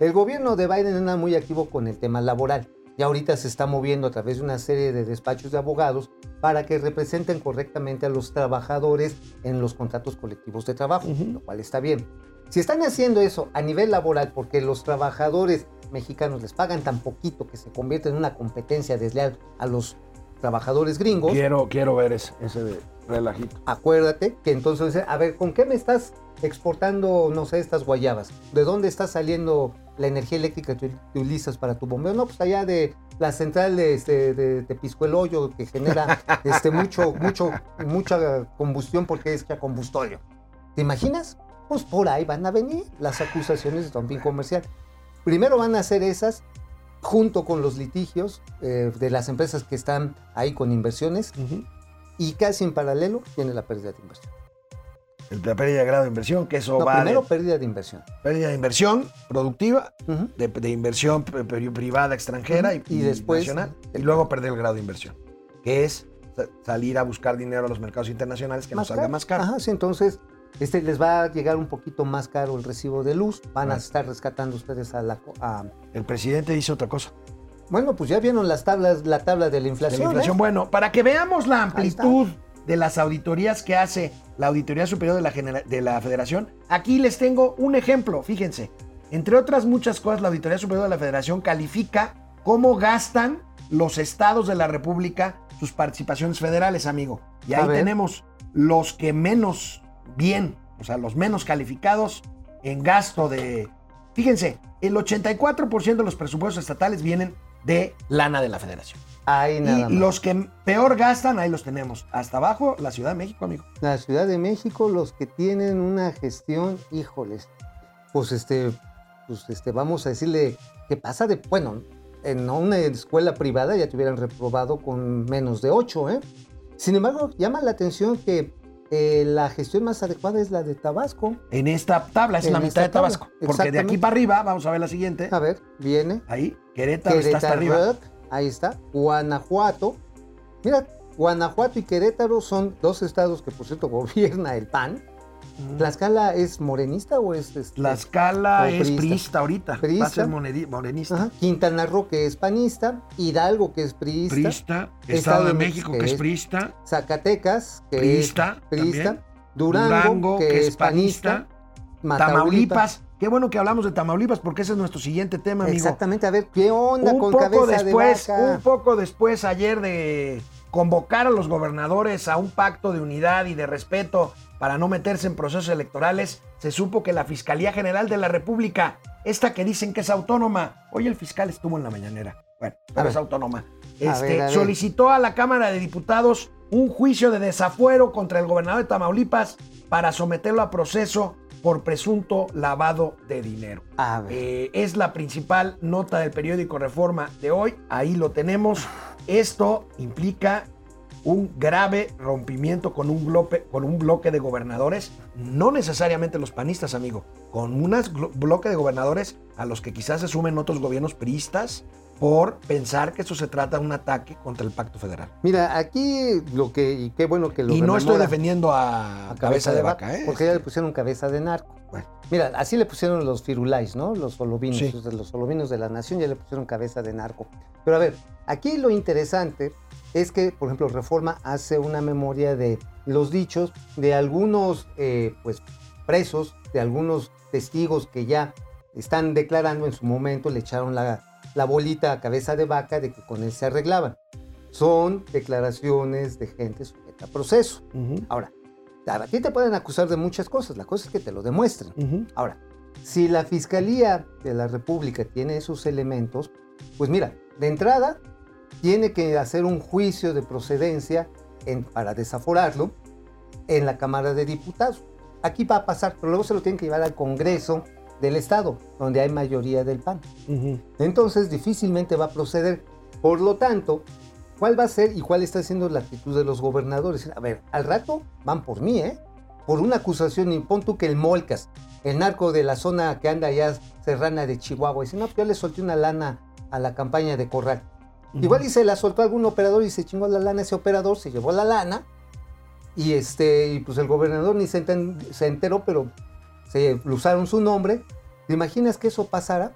El gobierno de Biden anda muy activo con el tema laboral y ahorita se está moviendo a través de una serie de despachos de abogados para que representen correctamente a los trabajadores en los contratos colectivos de trabajo, Ujú. lo cual está bien. Si están haciendo eso a nivel laboral porque los trabajadores mexicanos les pagan tan poquito que se convierte en una competencia desleal a los trabajadores gringos, Quiero, quiero ver ese, ese de relajito. acuérdate que entonces, a ver, ¿con qué me estás exportando, no sé, estas guayabas? ¿De dónde está saliendo la energía eléctrica que utilizas para tu bombeo? No, pues allá de la central de, este, de, de Pisco el Hoyo, que genera este, mucho, mucho, mucha combustión porque es que a combustóleo. ¿Te imaginas? Pues por ahí van a venir las acusaciones de dumping comercial. Primero van a hacer esas junto con los litigios eh, de las empresas que están ahí con inversiones y casi en paralelo viene la pérdida de inversión. La pérdida de grado de inversión, que eso No, va primero de pérdida de inversión. pérdida de inversión productiva, de, de inversión pri- pri- privada extranjera y, Y después- nacional, y luego perder el grado de inversión, que es sa- salir a buscar dinero a los mercados internacionales que nos salga más caro. Ajá, sí, entonces este, les va a llegar un poquito más caro el recibo de luz. Van a estar rescatando ustedes a la... a- El presidente dice otra cosa. Bueno, pues ya vieron las tablas, la tabla de la De inflación. la inflación. ¿eh? Bueno, para que veamos la amplitud de las auditorías que hace la Auditoría Superior de la, de la Federación, aquí les tengo un ejemplo, fíjense. Entre otras muchas cosas, la Auditoría Superior de la Federación califica cómo gastan los estados de la República sus participaciones federales, amigo. Y ahí tenemos los que menos bien, o sea, los menos calificados en gasto de... Fíjense, el 84% de los presupuestos estatales vienen de lana de la Federación. Ahí nada Y más. los que peor gastan, ahí los tenemos. Hasta abajo, la Ciudad de México, amigo. La Ciudad de México, los que tienen una gestión, híjoles, pues este, pues este, vamos a decirle que pasa de, bueno, en una escuela privada ya te hubieran reprobado con menos de 8, ¿eh? Sin embargo, llama la atención que eh, la gestión más adecuada es la de Tabasco. En esta tabla, es En la mitad de tabla, Tabasco. Porque de aquí para arriba, vamos a ver la siguiente. A ver, viene. Ahí, Querétaro, está hasta arriba. Ahí está, Guanajuato. Mira, Guanajuato y Querétaro son dos estados que, por cierto, [LAUGHS] gobierna el PAN. ¿Tlaxcala es morenista o es este, Tlaxcala o es priista? priista ahorita. Va a Priista. ser morenista. Ajá, Quintana Roo, que es panista, Hidalgo, que es priista, Priista. Estado, de México, que es es priista. Zacatecas, que Priista, es priista, también. Durango, que, es panista, Tamaulipas. Qué bueno que hablamos de Tamaulipas porque ese es nuestro siguiente tema, amigo. Exactamente, a ver, ¿qué onda un con poco cabeza después, de vaca? un poco después ayer de convocar a los gobernadores a un pacto de unidad y de respeto para no meterse en procesos electorales, se supo que la Fiscalía General de la República, esta que dicen que es autónoma, hoy el fiscal estuvo en la mañanera, bueno, pero es autónoma, A este, ver, a ver. solicitó a la Cámara de Diputados un juicio de desafuero contra el gobernador de Tamaulipas para someterlo a proceso por presunto lavado de dinero. A ver. Eh, es la principal nota del periódico Reforma de hoy. Ahí lo tenemos. Esto implica un grave rompimiento con un, bloque, con un bloque de gobernadores, no necesariamente los panistas, amigo, con un bloque de gobernadores a los que quizás se sumen otros gobiernos priistas por pensar que esto se trata de un ataque contra el pacto federal. Mira, aquí lo que, y qué bueno que lo Y no estoy defendiendo a, a cabeza, de vaca, ¿eh? Porque ya le pusieron cabeza de narco. Bueno. Mira, así le pusieron los firulais, ¿no? Los solovinos, Sí. los solovinos de la nación ya le pusieron cabeza de narco. Pero a ver, aquí lo interesante es que, por ejemplo, Reforma hace una memoria de los dichos de algunos, eh, pues, presos, de algunos testigos que ya están declarando en su momento, le echaron la, la bolita a cabeza de vaca de que con él se arreglaban. son declaraciones de gente sujeta a proceso. Ujú, Ahora, a ti te pueden acusar de muchas cosas, la cosa es que te lo demuestren. Ahora, si la Fiscalía de la República tiene esos elementos, pues mira, de entrada tiene que hacer un juicio de procedencia en- para desaforarlo en la Cámara de Diputados. Aquí va a pasar, pero luego se lo tienen que llevar al Congreso del Estado, donde hay mayoría del PAN. Entonces difícilmente va a proceder. Por lo tanto, ¿cuál va a ser y cuál está siendo la actitud de los gobernadores? A ver, al rato van por mí, ¿eh? Por una acusación, y pon tú que el Molcas, el narco de la zona que anda allá serrana de Chihuahua, dice, no, yo le solté una lana a la campaña de Corral. Igual y se la soltó algún operador y se chingó la lana ese operador, se llevó la lana. Y este, y pues el gobernador ni se, enten- se enteró, pero se usaron su nombre. ¿Te imaginas que eso pasara?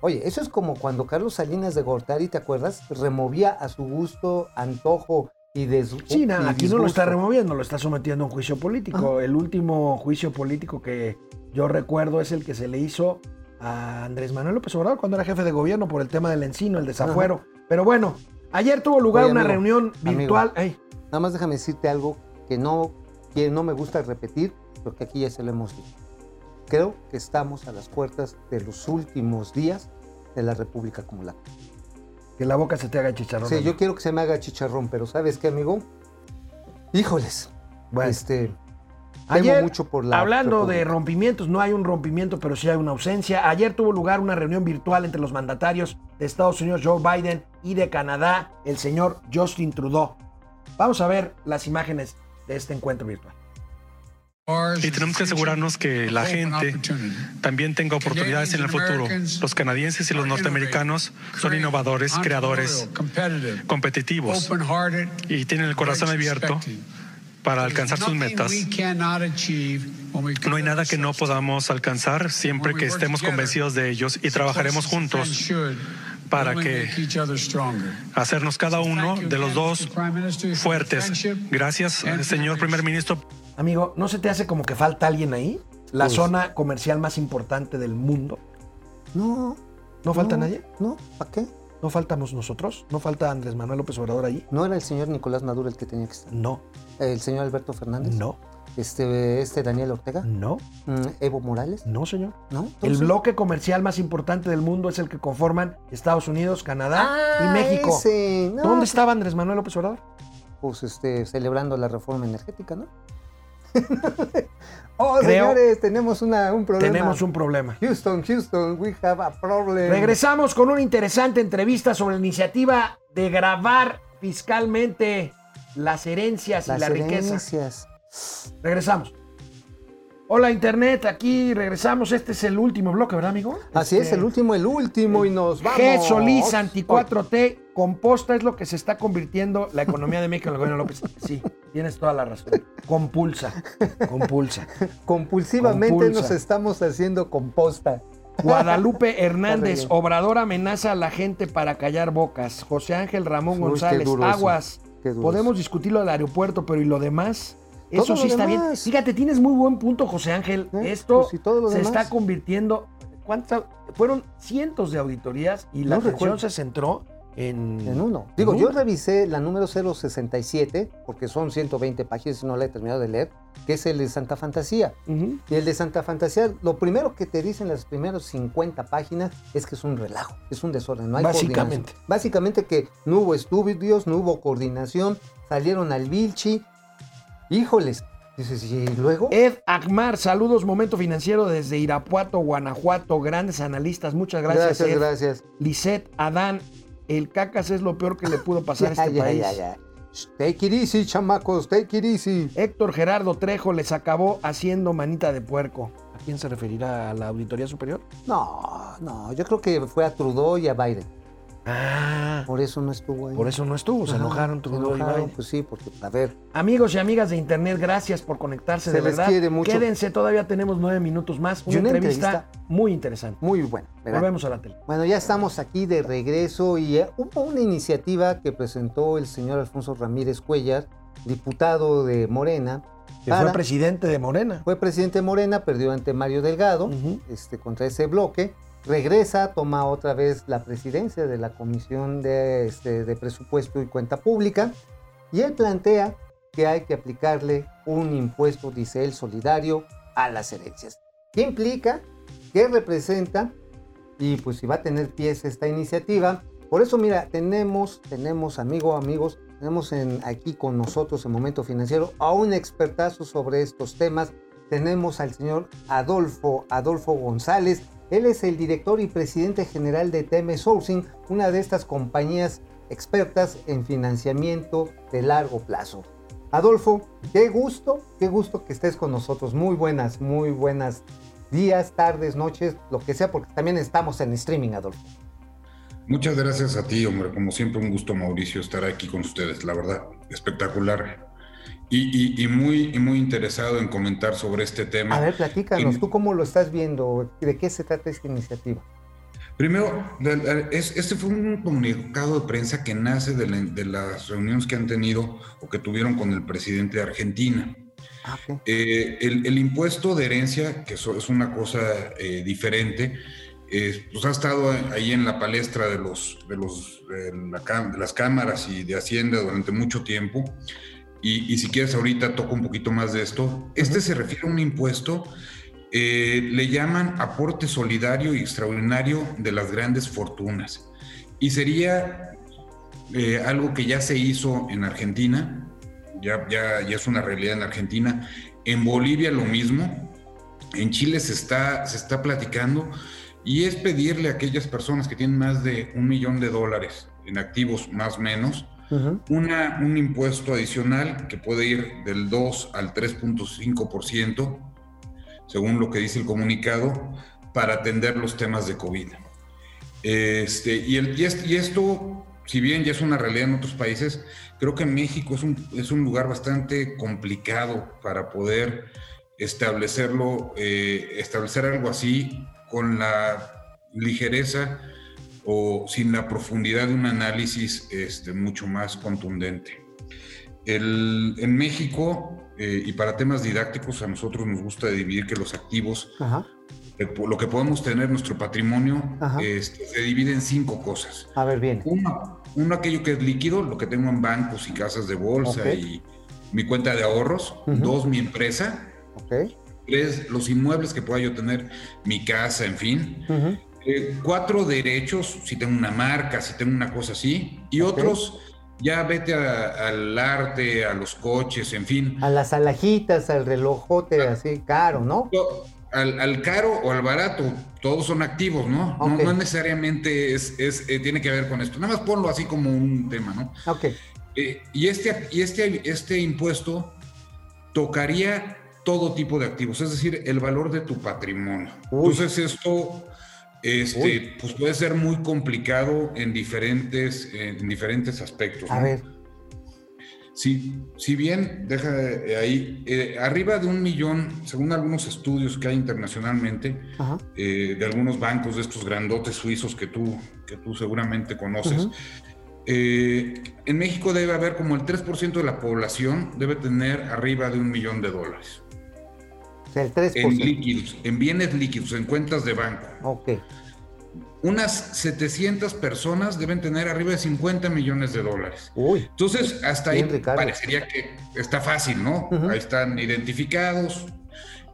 Oye, eso es como cuando Carlos Salinas de Gortari, ¿te acuerdas? Removía a su gusto, antojo y de su. Sí, nada, aquí no lo está removiendo, lo está sometiendo a un juicio político. El último juicio político que yo recuerdo es el que se le hizo a Andrés Manuel López Obrador cuando era jefe de gobierno por el tema del encino, el desafuero. Pero bueno, ayer tuvo lugar Oye, una amigo, reunión amigo. virtual. Ey, Nada más déjame decirte algo que no, que no me gusta repetir, porque aquí ya se lo hemos dicho. Creo que estamos a las puertas de los últimos días de la República Acumulada. que la boca se te haga chicharrón. Sí, yo quiero que se me haga chicharrón, pero ¿sabes qué, amigo? Híjoles. Bueno. Este, temo Ayer, mucho por la hablando de rompimientos, no hay un rompimiento, pero sí hay una ausencia. Ayer tuvo lugar una reunión virtual entre los mandatarios de Estados Unidos, Joe Biden, y de Canadá, el señor Justin Trudeau. Vamos a ver las imágenes de este encuentro virtual. Y tenemos que asegurarnos que la gente también tenga oportunidades en el futuro. Los canadienses y los norteamericanos son innovadores, creadores, competitivos y tienen el corazón abierto para alcanzar sus metas. No hay nada que no podamos alcanzar siempre que estemos convencidos de ellos y trabajaremos juntos para que hacernos cada uno de los dos fuertes. Gracias, señor primer ministro. Amigo, ¿no se te hace como que falta alguien ahí? La Pues- zona comercial más importante del mundo. No. ¿No falta no, nadie? No, ¿para qué? ¿No faltamos nosotros? ¿No falta Andrés Manuel López Obrador ahí? ¿No era el señor Nicolás Maduro el que tenía que estar? No, ¿El señor Alberto Fernández? no, Este, este Daniel Ortega? no, Mm, ¿Evo Morales? no, señor. ¿No? El bloque comercial más importante del mundo es el que conforman Estados Unidos, Canadá Ah, y México. ese. No, ¿Dónde estaba Andrés Manuel López Obrador? Pues este, celebrando la reforma energética, ¿no? [LAUGHS] oh, Creo- señores, tenemos una, un problema. Tenemos un problema. Houston, Houston, we have a problem. Regresamos con una interesante entrevista sobre la iniciativa de grabar fiscalmente las herencias Las y la riqueza. herencias. Regresamos. Hola Internet, aquí regresamos. Este es el último bloque, ¿verdad, amigo? Así es, Este, el último, el último, y nos vamos. G. Solís, Anti-4T, composta es lo que se está convirtiendo la economía de México en el gobierno López. Sí, tienes toda la razón. Compulsa, compulsa. Compulsivamente Compulsa. nos estamos haciendo composta. Guadalupe Hernández, Obrador amenaza a la gente para callar bocas. José Ángel Ramón Uy, González, aguas. Podemos discutir lo del aeropuerto, pero ¿y lo demás? Eso sí está bien. Fíjate, tienes muy buen punto, José Ángel. ¿Eh? Esto Pues, ¿y todo lo se demás? está convirtiendo. ¿Cuántas? Fueron cientos de auditorías y la No atención recuerdo. se centró en. En uno. Digo, en yo uno. revisé la número 067, porque son 120 páginas y no la he terminado de leer, que es el de Santa Fantasía. Y el de Santa Fantasía, lo primero que te dicen las primeras 50 páginas es que es un relajo, es un desorden, no hay Básicamente. coordinación. Básicamente que no hubo estudios, no hubo coordinación, salieron al Vilchi. Híjoles. Dices, y luego. Ed Akmar, saludos, momento financiero desde Irapuato, Guanajuato. Grandes analistas, muchas gracias. gracias, Ed. gracias. Lisette, Adán, el cacas es lo peor que le pudo [LAUGHS] pasar a este ya, país. ya, Take it easy, chamacos, take it easy. Héctor Gerardo Trejo les acabó haciendo manita de puerco. ¿A quién se referirá? ¿A la Auditoría Superior? No, no, yo creo que fue a Trudeau y a Biden. Ah, Por eso no estuvo ahí. por eso no estuvo. Se Ajá, enojaron se enojaron. Pues sí, porque, a ver, Amigos y amigas de Internet, gracias por conectarse, Se de les verdad. quiere mucho. Quédense, todavía tenemos nueve minutos más. Una, Y una entrevista, muy interesante. muy buena. ¿verdad? Volvemos a la tele. Bueno, ya estamos aquí de regreso y eh, hubo una iniciativa que presentó el señor Alfonso Ramírez Cuellar, diputado de Morena. Que para- fue presidente de Morena. fue presidente de Morena, perdió ante Mario Delgado este, contra ese bloque. Regresa, toma otra vez la presidencia de la Comisión de, este, de Presupuesto y Cuenta Pública y él plantea que hay que aplicarle un impuesto, dice él, solidario a las herencias. ¿Qué implica? ¿Qué representa? Y pues si va a tener pies esta iniciativa. Por eso, mira, tenemos, tenemos, amigo, amigos, tenemos en, aquí con nosotros en Momento Financiero a un expertazo sobre estos temas. Tenemos al señor Adolfo, Adolfo González. Él es el director y presidente general de TM Sourcing, una de estas compañías expertas en financiamiento de largo plazo. Adolfo, qué gusto, qué gusto que estés con nosotros. Muy buenas, muy buenas días, tardes, noches, lo que sea, porque también estamos en streaming, Adolfo. Muchas gracias a ti, hombre. Como siempre, un gusto, Mauricio, estar aquí con ustedes. La verdad, espectacular. Y, muy, muy interesado en comentar sobre este tema. A ver, platícanos, ¿tú cómo lo estás viendo? ¿De qué se trata esta iniciativa? Primero, este fue un comunicado de prensa que nace de, las reuniones que han tenido o que tuvieron con el presidente de Argentina. Ah, eh, el, impuesto de herencia, que es una cosa eh, diferente, pues ha estado ahí en la palestra de, los, de, los, las cámaras y de Hacienda durante mucho tiempo. Y, si quieres, ahorita toco un poquito más de esto. Este se refiere a un impuesto eh, le llaman aporte solidario y extraordinario de las grandes fortunas. Y sería eh, algo que ya se hizo en Argentina, ya, ya, ya, es una realidad en Argentina, en Bolivia lo mismo, en Chile se está, se está platicando, y es pedirle a aquellas personas que tienen más de un millón de dólares en activos más o menos, una, un impuesto adicional que puede ir del 2 al 3.5%, según lo que dice el comunicado, para atender los temas de COVID. Este, y, el, y, esto, si bien ya es una realidad en otros países, creo que México es un, es un lugar bastante complicado para poder establecerlo, eh, establecer algo así con la ligereza o sin la profundidad de un análisis este, mucho más contundente. El, en México eh, y para temas didácticos a nosotros nos gusta dividir que los activos, eh, lo que podemos tener, nuestro patrimonio, este, se divide en cinco cosas. A ver, bien. Uno, uno, aquello que es líquido, lo que tengo en bancos y casas de bolsa y mi cuenta de ahorros. Dos, mi empresa. Tres, los inmuebles que pueda yo tener, mi casa, en fin. Eh, cuatro, derechos, si tengo una marca, si tengo una cosa así. Y otros ya vete al arte, a los coches, en fin. A las alajitas, al relojote así caro, ¿no? Al, caro o al barato, todos son activos, ¿no? No, necesariamente es, eh, tiene que ver con esto. Nada más ponlo así como un tema, ¿no? Ok. Eh, y este, y este, este impuesto tocaría todo tipo de activos, es decir, el valor de tu patrimonio. Entonces esto este, pues puede ser muy complicado en diferentes, en diferentes aspectos. A ver. Si, si bien, deja ahí, eh, arriba de un millón, según algunos estudios que hay internacionalmente, eh, de algunos bancos de estos grandotes suizos que tú, que tú seguramente conoces, eh, en México debe haber como el 3% de la población debe tener arriba de un millón de dólares. En líquidos, en bienes líquidos, en cuentas de banco. Ok. Unas 700 personas deben tener arriba de 50 millones de dólares. Uy. Entonces, hasta ahí parecería que está fácil, ¿no? Ahí están identificados.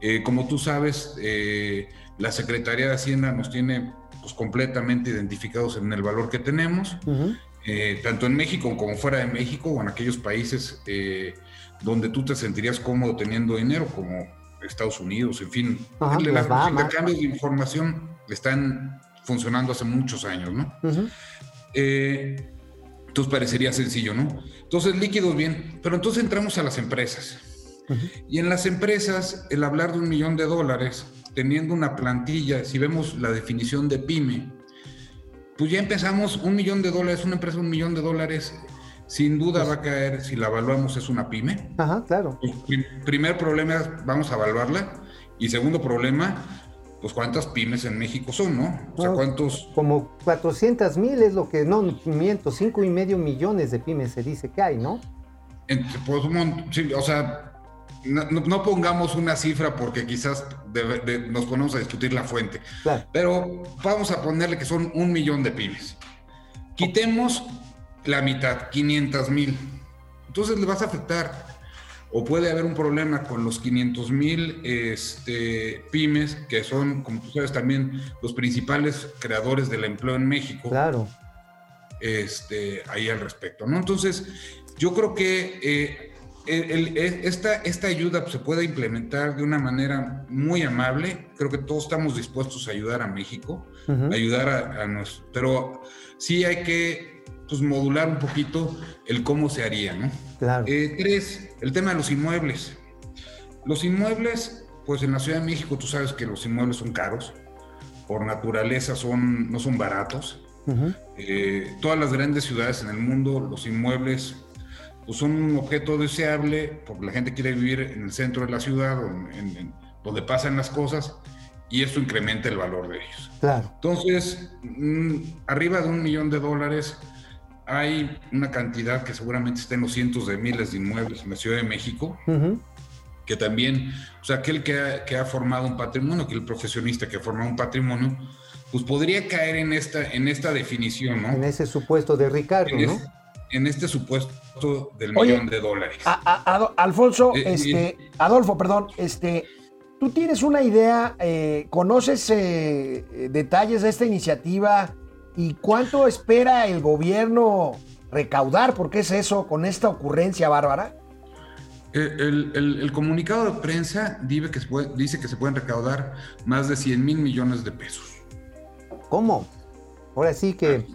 Eh, como tú sabes, eh, la Secretaría de Hacienda nos tiene pues, completamente identificados en el valor que tenemos, eh, tanto en México como fuera de México o en aquellos países donde tú te sentirías cómodo teniendo dinero, como Estados Unidos, en fin, los intercambios de información están funcionando hace muchos años, ¿no? Eh, entonces parecería sencillo, ¿no? Entonces líquidos bien, pero entonces entramos a las empresas. Y en las empresas, el hablar de un millón de dólares, teniendo una plantilla, si vemos la definición de pyme, pues ya empezamos, un millón de dólares, una empresa un millón de dólares, sin duda va a caer, si la evaluamos, es una pyme. Ajá, claro. Pues, primer problema, vamos a evaluarla. Y segundo problema, pues cuántas pymes en México son, ¿no? O sea, cuántos... Como 400 mil es lo que, no, miento, 5 y medio millones de pymes se dice que hay, ¿no? pues, sí, o sea, no, pongamos una cifra porque quizás nos ponemos a discutir la fuente. Pero vamos a ponerle que son un millón de pymes. Quitemos la mitad, 500 mil. Entonces le vas a afectar. O puede haber un problema con los 500 mil este, pymes, que son, como tú sabes, también los principales creadores del empleo en México. Claro. Este, ahí al respecto, ¿no? Entonces, yo creo que eh, esta, esta ayuda se puede implementar de una manera muy amable. Creo que todos estamos dispuestos a ayudar a México, ayudar a, a pero sí hay que pues, modular un poquito el cómo se haría, ¿no? Claro. Eh, tres, el tema de los inmuebles. Los inmuebles, pues en la Ciudad de México tú sabes que los inmuebles son caros, por naturaleza son, no son baratos. Eh, todas las grandes ciudades en el mundo, los inmuebles pues son un objeto deseable porque la gente quiere vivir en el centro de la ciudad, en, donde pasan las cosas, y esto incrementa el valor de ellos. Claro. Entonces, mm, arriba de un millón de dólares hay una cantidad que seguramente está en los cientos de miles de inmuebles en la Ciudad de México, que también, o sea, aquel que ha, que ha, formado un patrimonio, que el profesionista que ha formado un patrimonio, pues podría caer en esta, en esta definición, ¿no? En ese supuesto de Ricardo, ¿no? en este supuesto del millón de dólares. Alfonso, eh, este, Adolfo, perdón, este, ¿tú tienes una idea, eh, conoces eh, detalles de esta iniciativa y cuánto espera el gobierno recaudar? ¿Por qué es eso con esta ocurrencia bárbara? El, comunicado de prensa dice que, se dice que se pueden recaudar más de 100 mil millones de pesos. ¿Cómo? Ahora sí que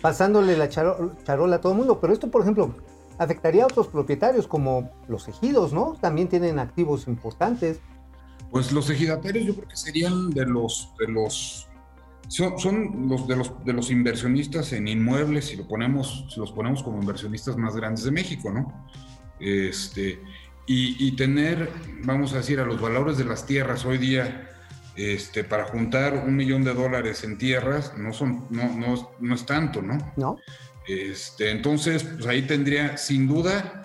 pasándole la charola a todo el mundo. Pero esto, por ejemplo, afectaría a otros propietarios como los ejidos, ¿no? También tienen activos importantes. Pues los ejidatarios yo creo que serían de los, de los son, los, de los de los inversionistas en inmuebles, si lo ponemos, si los ponemos como inversionistas más grandes de México, ¿no? Este, y, y tener, vamos a decir, a los valores de las tierras hoy día este, para juntar un millón de dólares en tierras no, son, no, no, no es tanto, ¿no? No. Este, entonces, pues ahí tendría sin duda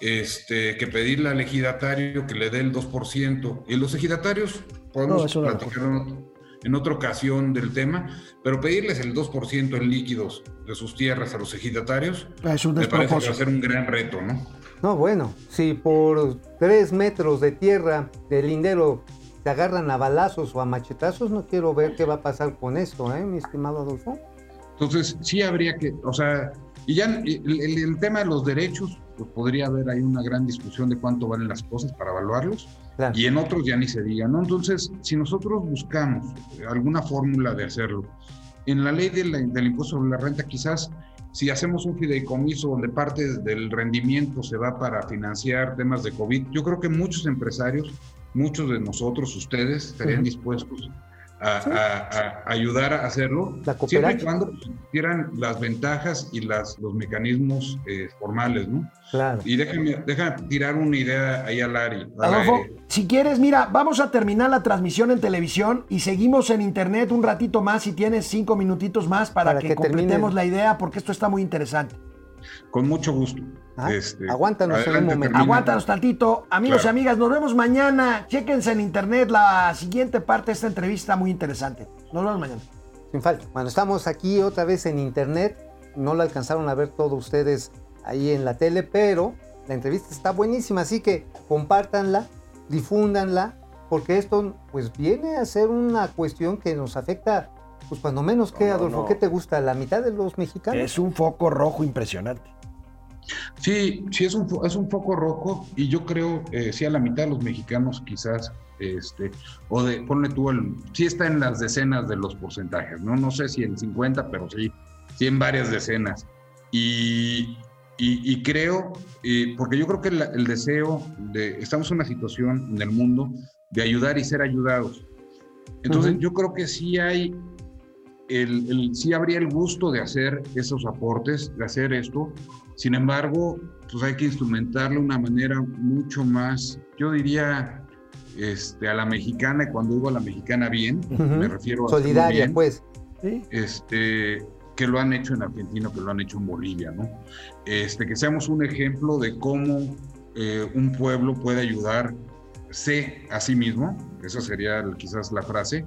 este, que pedirle al ejidatario que le dé el 2%. Y los ejidatarios podemos platicar en, otra ocasión del tema, pero pedirles el 2% en líquidos de sus tierras a los ejidatarios es un me parece que va a ser un gran reto, ¿no? No, bueno, si por tres metros de tierra del lindero te agarran a balazos o a machetazos, no quiero ver qué va a pasar con esto, ¿eh, mi estimado Adolfo? Entonces, sí habría que, o sea, y ya el, tema de los derechos, pues podría haber ahí una gran discusión de cuánto valen las cosas para evaluarlos, y en otros ya ni se diga, ¿no? Entonces, si nosotros buscamos alguna fórmula de hacerlo, en la ley del impuesto sobre la renta, quizás si hacemos un fideicomiso donde parte del rendimiento se va para financiar temas de COVID, yo creo que muchos empresarios muchos de nosotros, ustedes, estarían dispuestos a, ayudar a hacerlo, siempre y cuando quieran las ventajas y las, los mecanismos eh, formales, ¿no? Claro. Y déjame, déjame tirar una idea ahí al área. Adolfo, si quieres, mira, vamos a terminar la transmisión en televisión y seguimos en internet un ratito más, si tienes cinco minutitos más para, que, completemos la idea, porque esto está muy interesante. Con mucho gusto. Ah, este, aguántanos un momento. Aguántanos tantito. Amigos y amigas, nos vemos mañana. Chéquense en internet la siguiente parte de esta entrevista muy interesante. Nos vemos mañana. Sin falta. Bueno, estamos aquí otra vez en internet. No lo alcanzaron a ver todos ustedes ahí en la tele, pero la entrevista está buenísima, así que compártanla, difúndanla, porque esto pues viene a ser una cuestión que nos afecta pues cuando menos que, Adolfo, ¿qué te gusta? ¿La mitad de los mexicanos? Es un foco rojo impresionante. Sí, sí, es un, es un foco rojo y yo creo, eh, sí, a la mitad de los mexicanos quizás, este, o de, ponle tú, el, sí está en las decenas de los porcentajes, ¿no? No sé si en 50, pero sí, sí en varias decenas. Y, y, creo, eh, porque yo creo que el deseo de, estamos en una situación en el mundo de ayudar y ser ayudados. Entonces yo creo que sí hay el, sí habría el gusto de hacer esos aportes, de hacer esto. Sin embargo, pues hay que instrumentarlo de una manera mucho más, yo diría, este, a la mexicana, cuando digo a la mexicana bien, me refiero a... Solidaria, pues. Este, que lo han hecho en Argentina, que lo han hecho en Bolivia, ¿no? Este, que seamos un ejemplo de cómo eh, un pueblo puede ayudarse a sí mismo, esa sería quizás la frase,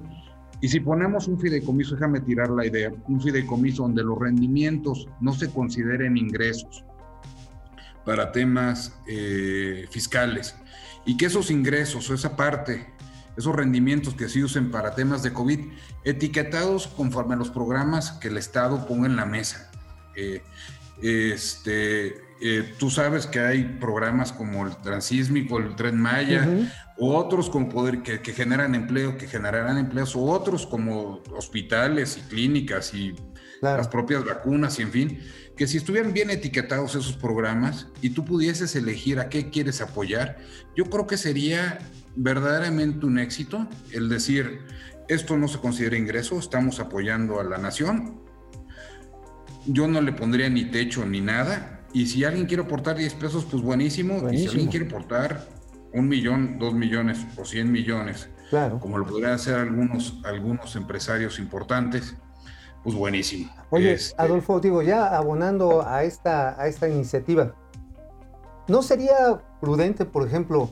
y si ponemos un fideicomiso, déjame tirar la idea, un fideicomiso donde los rendimientos no se consideren ingresos para temas eh, fiscales y que esos ingresos o esa parte, esos rendimientos que se usen para temas de COVID, etiquetados conforme a los programas que el Estado ponga en la mesa. Eh, este, eh, tú sabes que hay programas como el Transísmico, el Tren Maya, otros con poder que, generan empleo, que generarán empleos, o otros como hospitales y clínicas y las propias vacunas y en fin, que si estuvieran bien etiquetados esos programas y tú pudieses elegir a qué quieres apoyar, yo creo que sería verdaderamente un éxito el decir, esto no se considera ingreso, estamos apoyando a la nación, yo no le pondría ni techo ni nada, y si alguien quiere aportar 10 pesos, pues buenísimo. Y si alguien quiere aportar un millón, dos millones o 100 millones, claro. como lo podrían hacer algunos, algunos empresarios importantes, pues buenísimo. Oye, este, Adolfo, digo, ya abonando a esta, a esta iniciativa, ¿no sería prudente, por ejemplo,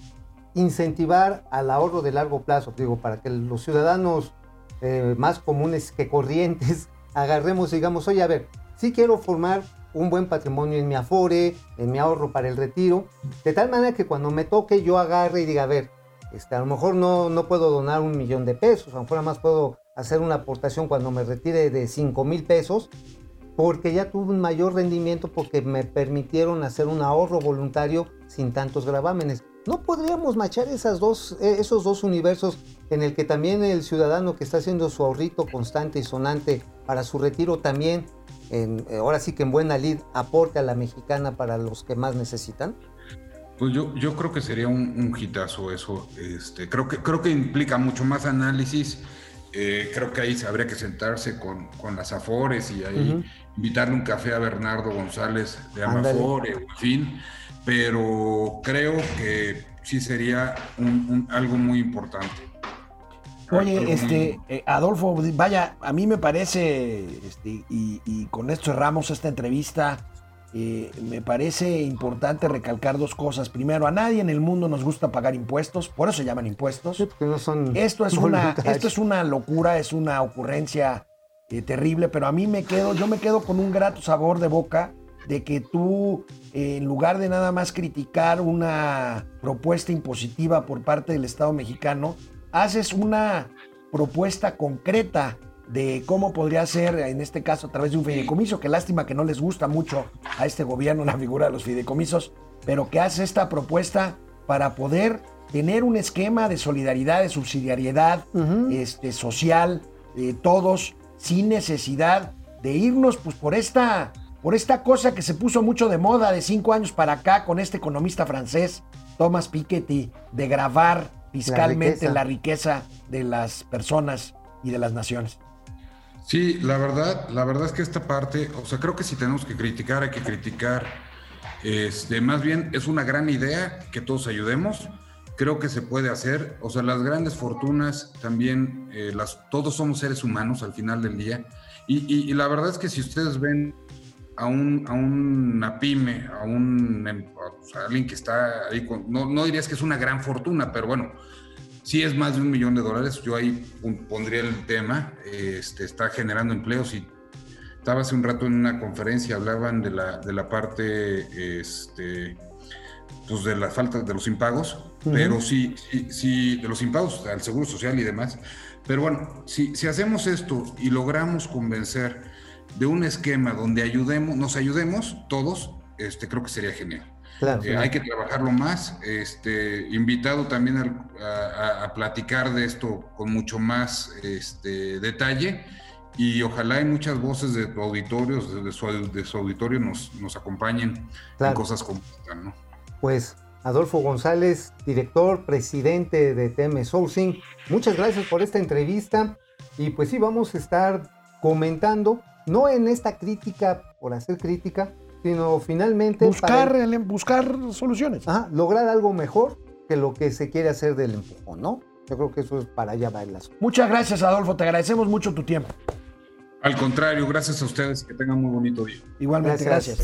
incentivar al ahorro de largo plazo? Digo, para que los ciudadanos eh, más comunes que corrientes [LAUGHS] agarremos y digamos, oye, a ver, sí quiero formar un buen patrimonio en mi afore, en mi ahorro para el retiro, de tal manera que cuando me toque yo agarre y diga, a ver, este, a lo mejor no, no puedo donar un millón de pesos, a lo mejor más puedo hacer una aportación cuando me retire de 5 mil pesos, porque ya tuve un mayor rendimiento porque me permitieron hacer un ahorro voluntario sin tantos gravámenes. ¿No podríamos machar esas dos, eh, esos dos universos en el que también el ciudadano que está haciendo su ahorrito constante y sonante para su retiro también eh, ahora sí que en buena lid aporte a la mexicana para los que más necesitan? Pues yo, yo creo que sería un, un hitazo eso. Este, creo, que, creo que implica mucho más análisis. Eh, creo que ahí habría que sentarse con, con las Afores y ahí invitarle un café a Bernardo González de Amafore, en fin. Pero creo que sí sería un, algo muy importante. Oye, este, eh, Adolfo, vaya, a mí me parece, este, y, con esto cerramos esta entrevista, eh, me parece importante recalcar dos cosas. Primero, a nadie en el mundo nos gusta pagar impuestos, por eso se llaman impuestos. esto, es una, esto es una locura, es una ocurrencia eh, terrible, pero a mí me quedo, yo me quedo con un grato sabor de boca de que tú, en lugar de nada más criticar una propuesta impositiva por parte del Estado mexicano, haces una propuesta concreta de cómo podría ser, en este caso, a través de un fideicomiso, que lástima que no les gusta mucho a este gobierno la figura de los fideicomisos, pero que hace esta propuesta para poder tener un esquema de solidaridad, de subsidiariedad este, social, de todos, sin necesidad de irnos pues, por, esta, por esta cosa que se puso mucho de moda de cinco años para acá con este economista francés, Thomas Piketty, de grabar fiscalmente la riqueza. de las personas y de las naciones. Sí, la verdad, la verdad es que esta parte, o sea, creo que si tenemos que criticar, hay que criticar. Este, más bien es una gran idea que todos ayudemos. Creo que se puede hacer. O sea, las grandes fortunas también, eh, las, todos somos seres humanos al final del día. Y, la verdad es que si ustedes ven a, un, a una pyme, a, un, em, alguien que está ahí, con, no, no dirías que es una gran fortuna, pero bueno, si es más de un millón de dólares, yo ahí pondría el tema, este, está generando empleos y estaba hace un rato en una conferencia, hablaban de la, de la parte, este, pues de la falta de los impagos, pero sí, sí, de los impagos al Seguro Social y demás. Pero bueno, si, si hacemos esto y logramos convencer de un esquema donde ayudemos, nos ayudemos todos, este, creo que sería genial. Eh, hay que trabajarlo más. Este, invitado también a, platicar de esto con mucho más este, detalle y ojalá hay muchas voces de tu auditorio, de su, de su auditorio nos, nos acompañen en cosas como esta, ¿no? Pues Adolfo González, director, presidente de TM Sourcing, muchas gracias por esta entrevista y pues sí, vamos a estar comentando, no en esta crítica por hacer crítica, sino finalmente... Buscar, buscar soluciones. lograr algo mejor que lo que se quiere hacer del empujón, ¿no? Yo creo que eso es para allá va el Muchas gracias, Adolfo. Te agradecemos mucho tu tiempo. Al contrario, gracias a ustedes. Que tengan muy bonito día. Igualmente, gracias.